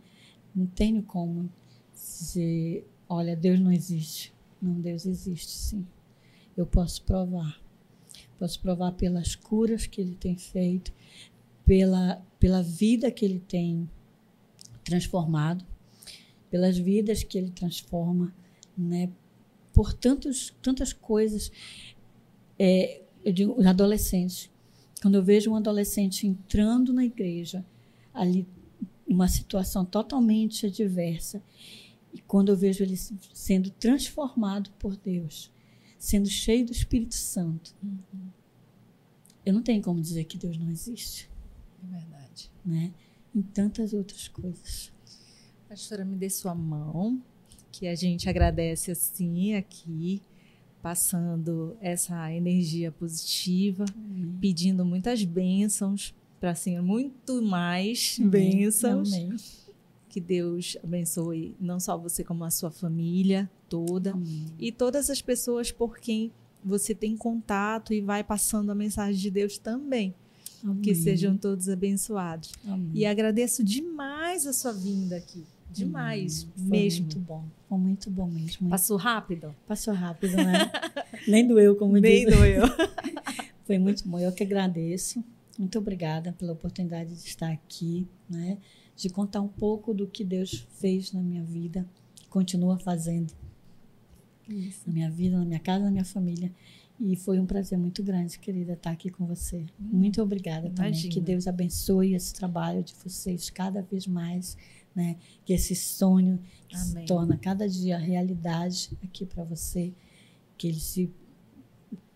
Não tenho como dizer, olha, Deus não existe. Não, Deus existe, sim. Eu posso provar. Posso provar pelas curas que Ele tem feito, pela, pela vida que Ele tem transformado pelas vidas que ele transforma, né? por tantos, tantas coisas. É, eu digo, os adolescentes. Quando eu vejo um adolescente entrando na igreja, ali, uma situação totalmente adversa, e quando eu vejo ele sendo transformado por Deus, sendo cheio do Espírito Santo, uhum. eu não tenho como dizer que Deus não existe. É verdade. Né? Em tantas outras coisas. Pastora, me dê sua mão, que a gente agradece assim aqui, passando essa energia positiva, Amém. pedindo muitas bênçãos para Senhor, muito mais Amém. bênçãos. Amém. Que Deus abençoe não só você, como a sua família toda e todas as pessoas por quem você tem contato e vai passando a mensagem de Deus também. Que sejam todos abençoados. E agradeço demais a sua vinda aqui. Demais, hum, mesmo. Muito bom. Foi muito bom mesmo. Passou rápido? Passou rápido, né? [laughs] Nem doeu, como Nem diz. doeu. [laughs] Foi muito bom. Eu que agradeço. Muito obrigada pela oportunidade de estar aqui, né? De contar um pouco do que Deus fez na minha vida, continua fazendo. Isso. Na minha vida, na minha casa, na minha família. E foi um prazer muito grande, querida, estar aqui com você. Hum, muito obrigada Imagina. também. Que Deus abençoe esse trabalho de vocês cada vez mais né? Que esse sonho se torna cada dia realidade aqui para você, que ele se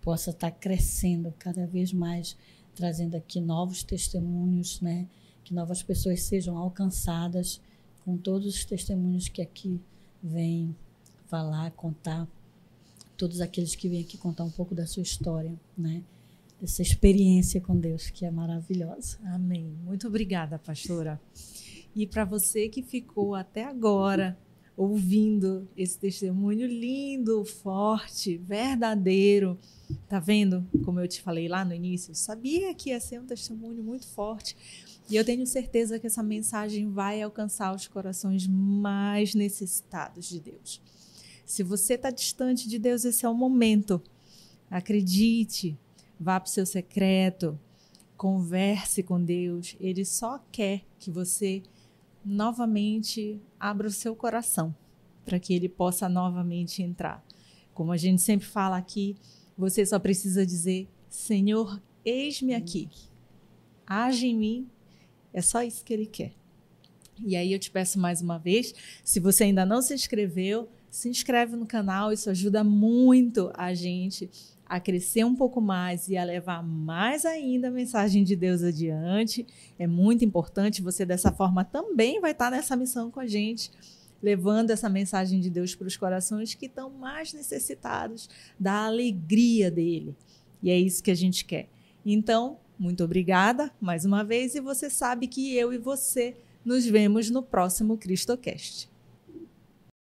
possa estar tá crescendo cada vez mais, trazendo aqui novos testemunhos, né? Que novas pessoas sejam alcançadas com todos os testemunhos que aqui vêm falar, contar, todos aqueles que vêm aqui contar um pouco da sua história, né? Dessa experiência com Deus que é maravilhosa. Amém. Muito obrigada, pastora. E para você que ficou até agora ouvindo esse testemunho lindo, forte, verdadeiro, tá vendo? Como eu te falei lá no início, eu sabia que ia ser um testemunho muito forte. E eu tenho certeza que essa mensagem vai alcançar os corações mais necessitados de Deus. Se você está distante de Deus, esse é o momento. Acredite, vá para o seu secreto, converse com Deus. Ele só quer que você novamente abra o seu coração para que ele possa novamente entrar. Como a gente sempre fala aqui, você só precisa dizer: Senhor, Eis-me aqui. Age em mim. É só isso que ele quer. E aí eu te peço mais uma vez, se você ainda não se inscreveu, se inscreve no canal, isso ajuda muito a gente a crescer um pouco mais e a levar mais ainda a mensagem de Deus adiante. É muito importante, você dessa forma também vai estar nessa missão com a gente, levando essa mensagem de Deus para os corações que estão mais necessitados da alegria dele. E é isso que a gente quer. Então, muito obrigada mais uma vez e você sabe que eu e você nos vemos no próximo CristoCast.